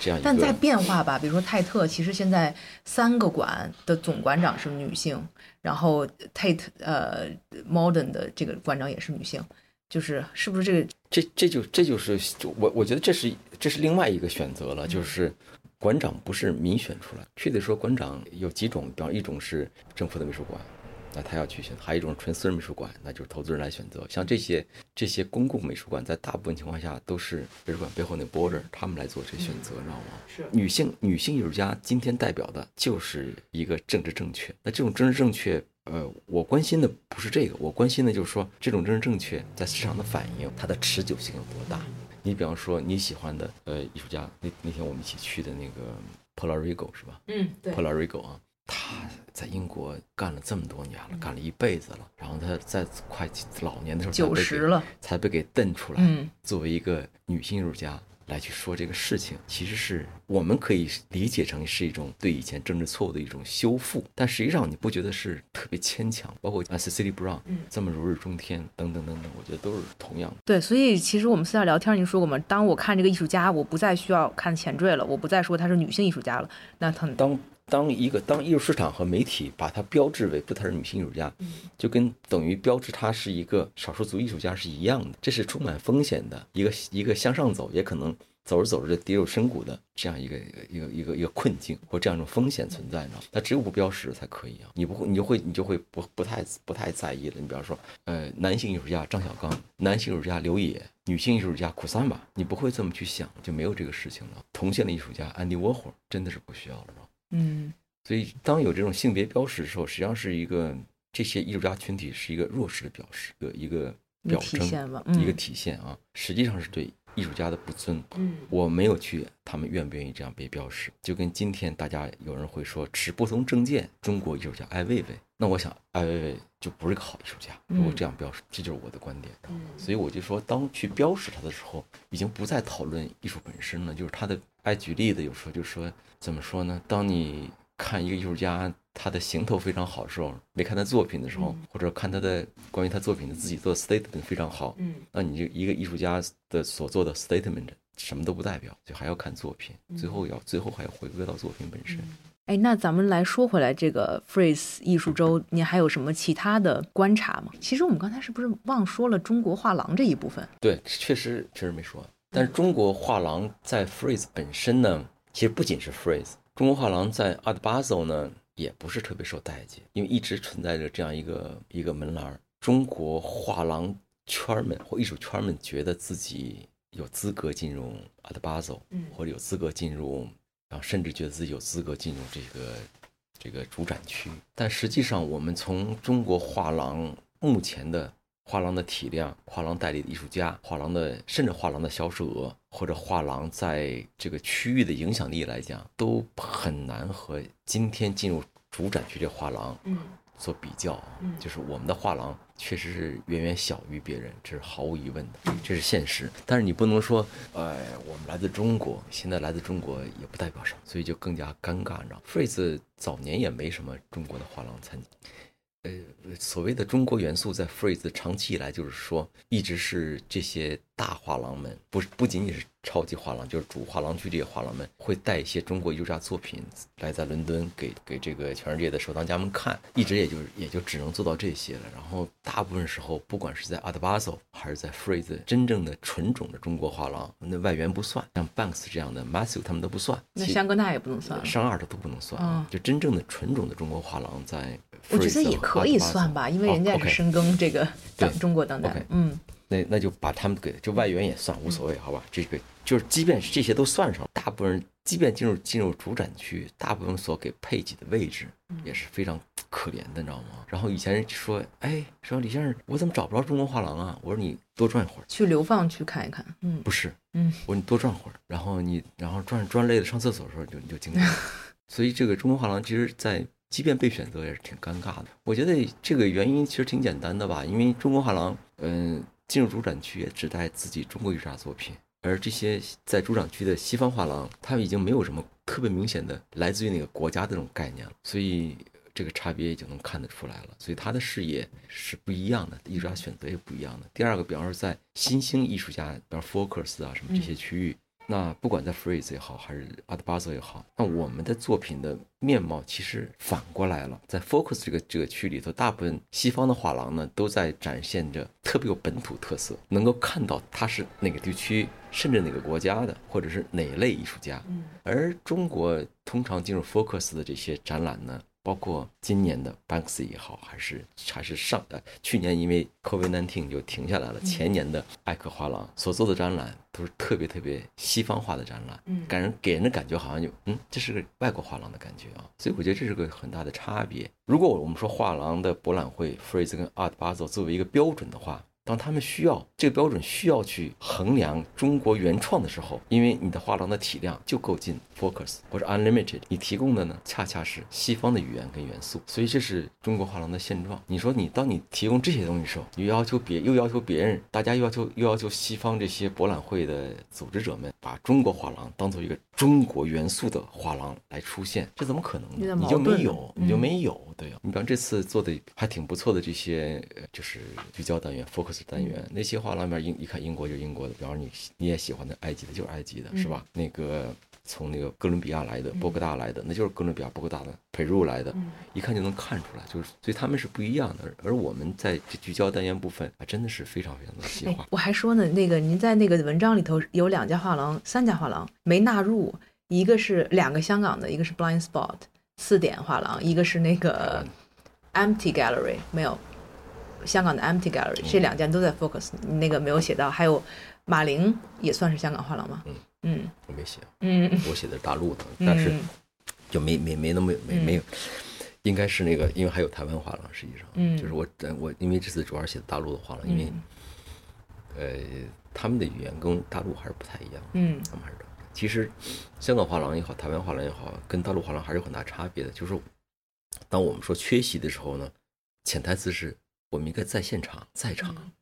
这样一个。但在变化吧，比如说泰特，其实现在三个馆的总馆长是女性，然后 Tate 呃 Modern 的这个馆长也是女性，就是是不是这个？这这就这就是我我觉得这是这是另外一个选择了，就是馆长不是民选出来，确切说馆长有几种，比方一种是政府的美术馆。那他要去选，还有一种纯私人美术馆，那就是投资人来选择。像这些这些公共美术馆，在大部分情况下都是美术馆背后那 border 他们来做这选择，知道吗？是女性女性艺术家今天代表的就是一个政治正确。那这种政治正确，呃，我关心的不是这个，我关心的就是说这种政治正确在市场的反应，它的持久性有多大？你比方说你喜欢的呃艺术家，那那天我们一起去的那个 Polarigo 是吧？嗯，对，Polarigo 啊。他在英国干了这么多年了，干了一辈子了，然后他在快老年的时候九十了，才被给瞪出来。作为一个女性艺术家来去说这个事情，其实是我们可以理解成是一种对以前政治错误的一种修复，但实际上你不觉得是特别牵强？包括 Cecilia Brown 这么如日中天等等等等，我觉得都是同样的。对，所以其实我们私下聊天，您说过吗？当我看这个艺术家，我不再需要看前缀了，我不再说她是女性艺术家了。那她当。当一个当艺术市场和媒体把它标志为不，她是女性艺术家，就跟等于标志她是一个少数族艺术家是一样的，这是充满风险的一个一个向上走，也可能走着走着就跌入深谷的这样一个一个一个一个困境或这样一种风险存在呢。那只有不标识才可以啊，你不会你就会你就会不不太不太在意了。你比方说，呃，男性艺术家张小刚，男性艺术家刘野，女性艺术家库桑吧，你不会这么去想，就没有这个事情了。同性的艺术家安迪沃霍真的是不需要了吗？嗯，所以当有这种性别标识的时候，实际上是一个这些艺术家群体是一个弱势的表示，一个一个表征，一个体现啊，实际上是对艺术家的不尊。嗯，我没有去，他们愿不愿意这样被标识？就跟今天大家有人会说持不同政见中国艺术家艾薇薇，那我想艾薇薇就不是个好艺术家。如果这样标识，这就是我的观点。嗯，所以我就说，当去标识他的时候，已经不再讨论艺术本身了，就是他的。爱举例子，有时候就说怎么说呢？当你看一个艺术家他的行头非常好的时候，没看他作品的时候，或者看他的关于他作品的自己做 statement 非常好，嗯，那你就一个艺术家的所做的 statement 什么都不代表，就还要看作品，最后要最后还要回归到作品本身。哎，那咱们来说回来，这个 Freeze 艺术周，你还有什么其他的观察吗？其实我们刚才是不是忘说了中国画廊这一部分？对，确实确实没说。但是中国画廊在 Freeze 本身呢，其实不仅是 Freeze，中国画廊在 Art Basel 呢也不是特别受待见，因为一直存在着这样一个一个门栏中国画廊圈们或艺术圈们觉得自己有资格进入 Art Basel，或者有资格进入，然后甚至觉得自己有资格进入这个这个主展区。但实际上，我们从中国画廊目前的。画廊的体量、画廊代理的艺术家、画廊的甚至画廊的销售额，或者画廊在这个区域的影响力来讲，都很难和今天进入主展区这画廊嗯做比较。嗯，就是我们的画廊确实是远远小于别人，这是毫无疑问的，这是现实。但是你不能说，哎，我们来自中国，现在来自中国也不代表什么，所以就更加尴尬。你知道，Freeze 早年也没什么中国的画廊参加。呃，所谓的中国元素在 Freeze 长期以来就是说，一直是这些大画廊们，不是不仅仅是。超级画廊就是主画廊区这些画廊们会带一些中国艺术家作品来在伦敦给给这个全世界的收藏家们看，一直也就也就只能做到这些了。然后大部分时候，不管是在 Art Basel 还是在 Freeze，真正的纯种的中国画廊，那外援不算，像 Banks 这样的 Matthew 他们都不算，那香格纳也不能算，上二的都不能算，就真正的纯种的中国画廊在，我觉得也可以算吧，因为人家是深耕这个当中国当代，嗯。那那就把他们给就外援也算无所谓，好吧？这个就是，即便是这些都算上，大部分人即便进入进入主展区，大部分所给配给的位置也是非常可怜的，你知道吗？然后以前人说，哎，说李先生，我怎么找不着中国画廊啊？我说你多转一会儿，去流放去看一看。嗯，不是，嗯，我说你多转会儿，然后你然后转转累了上厕所的时候就你就经历。[LAUGHS] 所以这个中国画廊其实，在即便被选择也是挺尴尬的。我觉得这个原因其实挺简单的吧，因为中国画廊，嗯。进入主展区也只带自己中国艺术家作品，而这些在主展区的西方画廊，他们已经没有什么特别明显的来自于哪个国家的这种概念了，所以这个差别也就能看得出来了。所以他的视野是不一样的，艺术家选择也不一样的。第二个，比方说在新兴艺术家，比方 Focus 啊什么这些区域，那不管在 Freeze 也好，还是 Art Basel 也好，那我们的作品的面貌其实反过来了。在 Focus 这个这个区里头，大部分西方的画廊呢，都在展现着特别有本土特色，能够看到它是哪个地区，甚至哪个国家的，或者是哪一类艺术家。嗯而中国通常进入 Focus 的这些展览呢，包括今年的 Banksy 也好，还是还是上呃去年因为 COVID-19 就停下来了，前年的艾克画廊所做的展览都是特别特别西方化的展览，嗯。给人给人的感觉好像就嗯，这是个外国画廊的感觉啊，所以我觉得这是个很大的差别。如果我们说画廊的博览会 Freeze 跟 Art Basel 作为一个标准的话，当他们需要这个标准需要去衡量中国原创的时候，因为你的画廊的体量就够进 Focus 或者 Unlimited，你提供的呢恰恰是西方的语言跟元素，所以这是中国画廊的现状。你说你当你提供这些东西的时候，你又要求别又要求别人，大家又要求又要求西方这些博览会的组织者们把中国画廊当做一个中国元素的画廊来出现，这怎么可能呢？你就没有，你就嗯没有，对啊。你比方这次做的还挺不错的这些，呃，就是聚焦单元 focus 单元，那些画廊里面英一看英国就是英国的，比方说你你也喜欢的埃及的就是埃及的，是吧？那个从那个哥伦比亚来的、波哥大来的，那就是哥伦比亚、波哥大的培入来的，一看就能看出来，就是所以他们是不一样的。而而我们在这聚焦单元部分还，真的是非常非常的细哎化，。我还说呢，那个您在那个文章里头有两家画廊、三家画廊没纳入，一个是两个香港的，一个是 Blind Spot 四点画廊，一个是那个 Empty Gallery 没有，香港的 Empty Gallery 这两家都在 Focus，你那个没有写到，还有马林也算是香港画廊吗？嗯。嗯。我没写，嗯。我写的是大陆的，嗯，但是嗯。就没没没那么没嗯。没有，应该是那个，因为还有台湾画廊，实际上，嗯。就是我呃我因为这次主要是写大陆的画廊，因为嗯。呃他们的语言跟大陆还是不太一样，嗯。他们还是其实香港画廊也好，台湾画廊也好，跟大陆画廊还是有很大差别的。就是当我们说缺席的时候呢，潜台词是我们应该在现场在场，嗯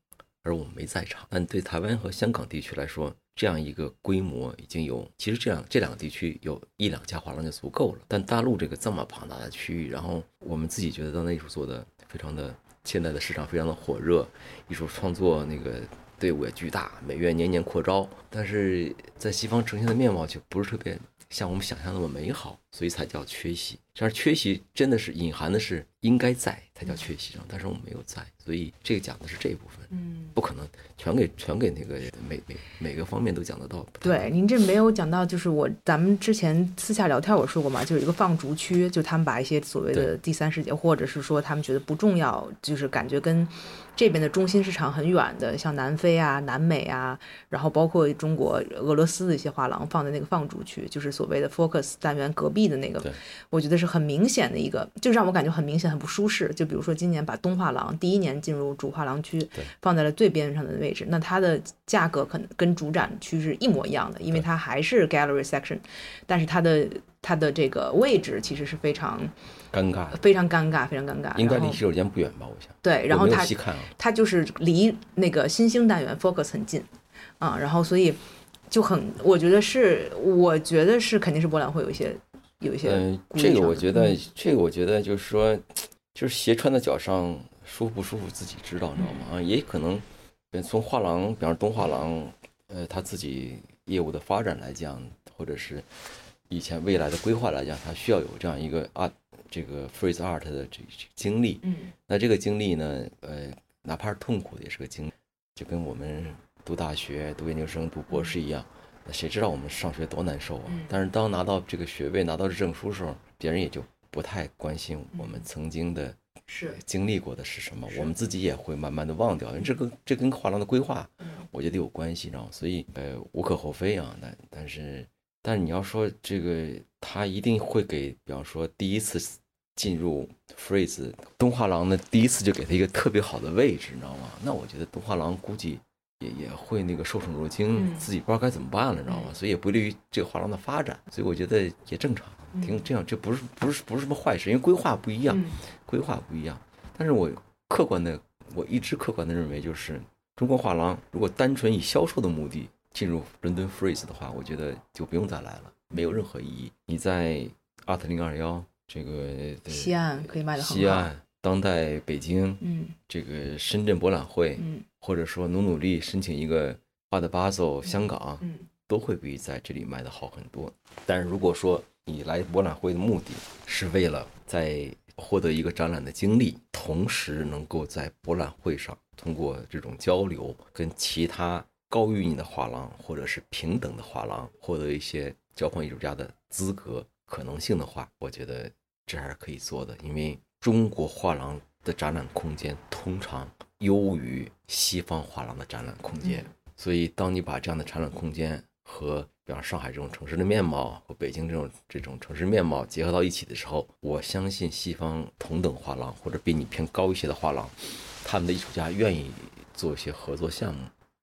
而我们没在场。但对台湾和香港地区来说，这样一个规模已经有，其实这样这两个地区有一两家画廊就足够了。但大陆这个这么庞大的区域，然后我们自己觉得当代艺术做的非常的，现在的市场非常的火热，艺术创作那个队伍也巨大，每月年年扩招，但是在西方呈现的面貌却不是特别像我们想象那么美好，所以才叫缺席。但是缺席真的是隐含的是应该在才叫缺席上，但是我们没有在，所以这个讲的是这一部分，嗯。不可能全给全给那个每每每个方面都讲得到。对，您这没有讲到，就是我咱们之前私下聊天我说过嘛，就是有一个放逐区，就他们把一些所谓的第三世界，或者是说他们觉得不重要，就是感觉跟这边的中心市场很远的，像南非啊、南美啊，然后包括中国、俄罗斯的一些画廊放在那个放逐区，就是所谓的 focus 单元隔壁的那个，我觉得是很明显的一个，就让我感觉很明显、很不舒适。就比如说今年把东画廊第一年进入主画廊区放在了最边上的位置，那它的价格可能跟主展区是一模一样的，因为它还是 gallery section，但是它的它的这个位置其实是非常尴尬，非常尴尬，非常尴尬。应该离洗手间不远吧？我想。对，然后它啊，它就是离那个新兴单元 focus 很近啊，然后所以就很，我觉得是，我觉得是肯定是博览会有一些有一些嗯，这个我觉得嗯，这个我觉得就是说，就是鞋穿在脚上舒服不舒服自己知道，你知道吗？嗯啊，也可能，呃从画廊，比方说东画廊，呃，他自己业务的发展来讲，或者是以前未来的规划来讲，他需要有这样一个 art 这个 freeze art 的这这经历。嗯那这个经历呢，呃，哪怕是痛苦的，也是个经历，就跟我们读大学、读研究生、读博士一样。那谁知道我们上学多难受啊？嗯但是当拿到这个学位、拿到证书的时候，别人也就不太关心我们曾经的是经历过的是什么，我们自己也会慢慢的忘掉，因为这跟这跟画廊的规划，嗯我觉得有关系，然后所以呃无可厚非啊。但但是但是你要说这个，他一定会给，比方说第一次进入 Freeze 东画廊呢，第一次就给他一个特别好的位置，你知道吗？那我觉得东画廊估计也也会那个受宠若惊，嗯自己不知道该怎么办了，你知道吗？嗯所以也不利于这个画廊的发展，所以我觉得也正常，挺这样，这不是不是不是什么坏事，因为规划不一样。嗯规划不一样。但是我客观的，我一直客观的认为，就是中国画廊如果单纯以销售的目的进入伦敦 Freeze 的话，我觉得就不用再来了，没有任何意义。你在 Art 零二幺这个呃西岸可以卖得很好西岸、当代北京、嗯这个深圳博览会，嗯或者说努努力申请一个 Art Basel 香港，嗯都会比在这里卖的好很多。但是如果说你来博览会的目的是为了在获得一个展览的经历，同时能够在博览会上通过这种交流，跟其他高于你的画廊或者是平等的画廊获得一些交换艺术家的资格可能性的话，我觉得这还是可以做的。因为中国画廊的展览空间通常优于西方画廊的展览空间，所以当你把这样的展览空间和比方上海这种城市的面貌和北京这种这种城市面貌结合到一起的时候，我相信西方同等画廊或者比你偏高一些的画廊，他们的艺术家愿意做一些合作项目。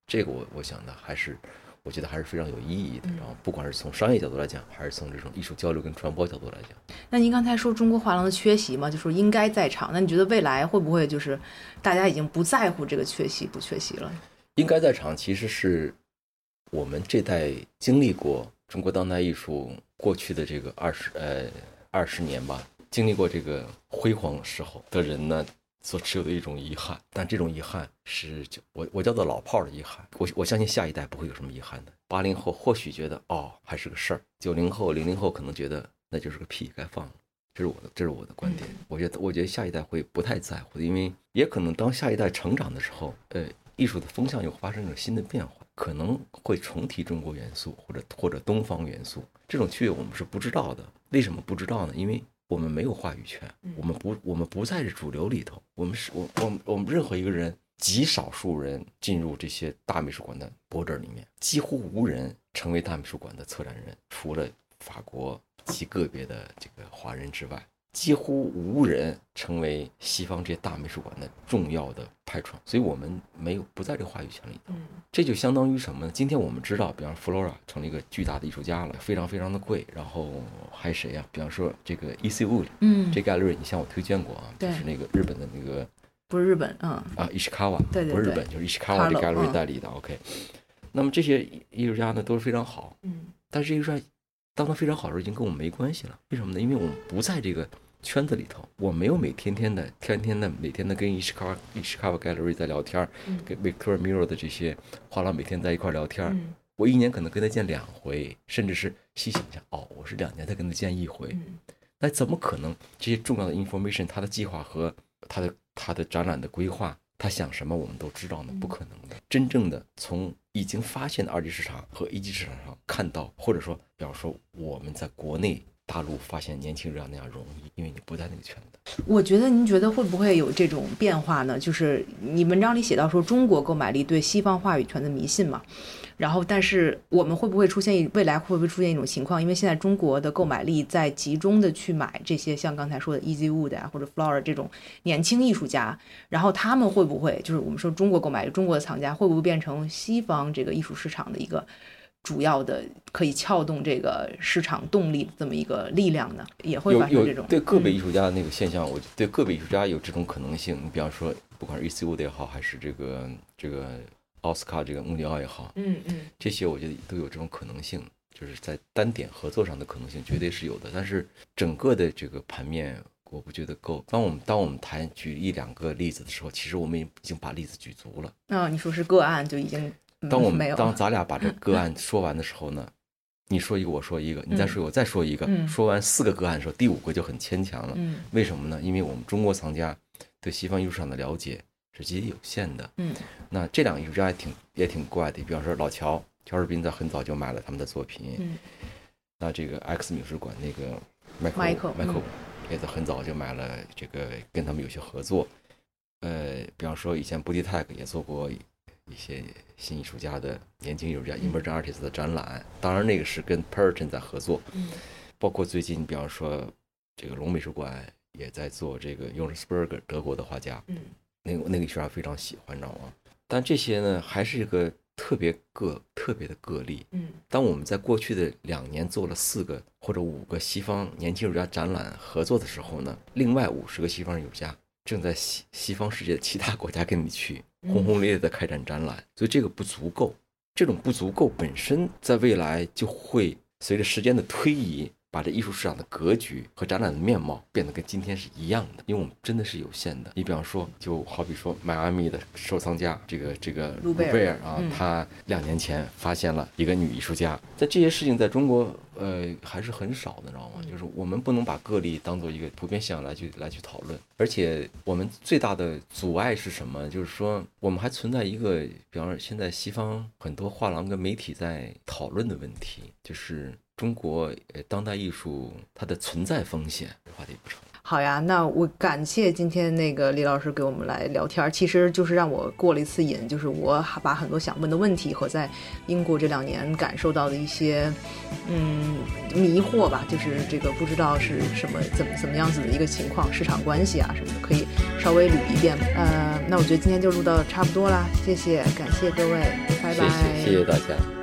这个我我想的还是，我觉得还是非常有意义的。然后不管是从商业角度来讲，还是从这种艺术交流跟传播角度来讲，那您刚才说中国画廊的缺席嘛，就说应该在场。那你觉得未来会不会就是大家已经不在乎这个缺席不缺席了？应该在场其实是。我们这代经历过中国当代艺术过去的这个二十呃二十年吧，经历过这个辉煌时候的人呢，所持有的一种遗憾。但这种遗憾是我我叫做老炮儿的遗憾。我我相信下一代不会有什么遗憾的。八零后或许觉得哦还是个事儿，九零后零零后可能觉得那就是个屁，该放了。这是我的这是我的观点。我觉得我觉得下一代会不太在乎，因为也可能当下一代成长的时候，呃，艺术的风向又发生了新的变化。可能会重提中国元素，或者或者东方元素，这种区别我们是不知道的。为什么不知道呢？因为我们没有话语权，我们不我们不在这主流里头。我们是我我我们任何一个人，极少数人进入这些大美术馆的博者里面，几乎无人成为大美术馆的策展人，除了法国极个别的这个华人之外。几乎无人成为西方这些大美术馆的重要的派创，所以我们没有不在这个话语权里头。这就相当于什么呢？今天我们知道，比方 Flora 成了一个巨大的艺术家了，非常非常的贵。然后还有谁呀？比方说这个 E.C. Wood，嗯，这 gallery 你向我推荐过啊，就是那个日本的那个，不是日本，嗯，啊，Ishikawa，对对对，不是日本，就是 Ishikawa 这 gallery 代理的。OK，那么这些艺术家呢都是非常好，嗯，但是艺术家当他非常好的时候，已经跟我们没关系了。为什么呢？因为我们不在这个。圈子里头，我没有每天天的、天天的、每天的跟 Ishikawa Ishikawa Gallery 在聊天，跟 Victor Miro 的这些画廊每天在一块聊天。我一年可能跟他见两回，甚至是细想一下，哦，我是两年才跟他见一回。那怎么可能这些重要的 information，他的计划和他的他的展览的规划，他想什么我们都知道呢？不可能的。真正的从已经发现的二级市场和一级市场上看到，或者说，比方说我们在国内。大陆发现年轻人那样容易，因为你不在那个圈子。我觉得您觉得会不会有这种变化呢？就是你文章里写到说中国购买力对西方话语权的迷信嘛，然后但是我们会不会出现未来会不会出现一种情况？因为现在中国的购买力在集中的去买这些像刚才说的 Easy Wood 啊或者 Flora 这种年轻艺术家，然后他们会不会就是我们说中国购买力中国的藏家会不会变成西方这个艺术市场的一个？主要的可以撬动这个市场动力的这么一个力量呢，也会发生这种对个别艺术家的那个现象，我对个别艺术家有这种可能性。你比方说，不管是 E.C. Wood 也好，还是这个这个奥斯卡这个穆里奥也好，嗯嗯，这些我觉得都有这种可能性，就是在单点合作上的可能性绝对是有的。但是整个的这个盘面，我不觉得够。当我们当我们谈举一两个例子的时候，其实我们已经把例子举足了。啊，你说是个案就已经。当我们当咱俩把这个案说完的时候呢，你说一个我说一个，你再说一个我再说一个，说完四个个案的时候，第五个就很牵强了。为什么呢？因为我们中国藏家对西方艺术上的了解是极其有限的。嗯，那这两个艺术家也挺也挺怪的，比方说老乔乔士斌在很早就买了他们的作品。嗯，那这个 X 美术馆那个迈克迈克也在很早就买了这个跟他们有些合作。呃，比方说以前 Body Tag 也做过。一些新艺术家的年轻艺术家 emerging artists 的展览，当然那个是跟 Perton 在合作，嗯。包括最近，比方说这个龙美术馆也在做这个 Johannesburg 德国的画家，嗯，那个那个艺术家非常喜欢，你知道吗？但这些呢，还是一个特别个特别的个例，嗯，当我们在过去的两年做了四个或者五个西方年轻艺术家展览合作的时候呢，另外五十个西方艺术家正在西西方世界的其他国家跟你去。轰轰烈烈的开展展览，所以这个不足够。这种不足够本身，在未来就会随着时间的推移，把这艺术市场的格局和展览的面貌变得跟今天是一样的，因为我们真的是有限的。你比方说，就好比说迈阿密的收藏家，这个这个卢贝尔啊，他两年前发现了一个女艺术家，在这些事情在中国呃还是很少的，知道吗？就是我们不能把个例当做一个普遍现象来去来去讨论，而且我们最大的阻碍是什么？就是说我们还存在一个，比方说现在西方很多画廊跟媒体在讨论的问题，就是。中国呃当代艺术它的存在风险，话题不长。好呀，那我感谢今天那个李老师给我们来聊天，其实就是让我过了一次瘾，就是我把很多想问的问题和在英国这两年感受到的一些嗯迷惑吧，就是这个不知道是什么怎么怎么样子的一个情况，市场关系啊什么的，可以稍微捋一遍。呃，那我觉得今天就录到差不多啦，谢谢，感谢各位，拜拜，谢谢，谢谢大家。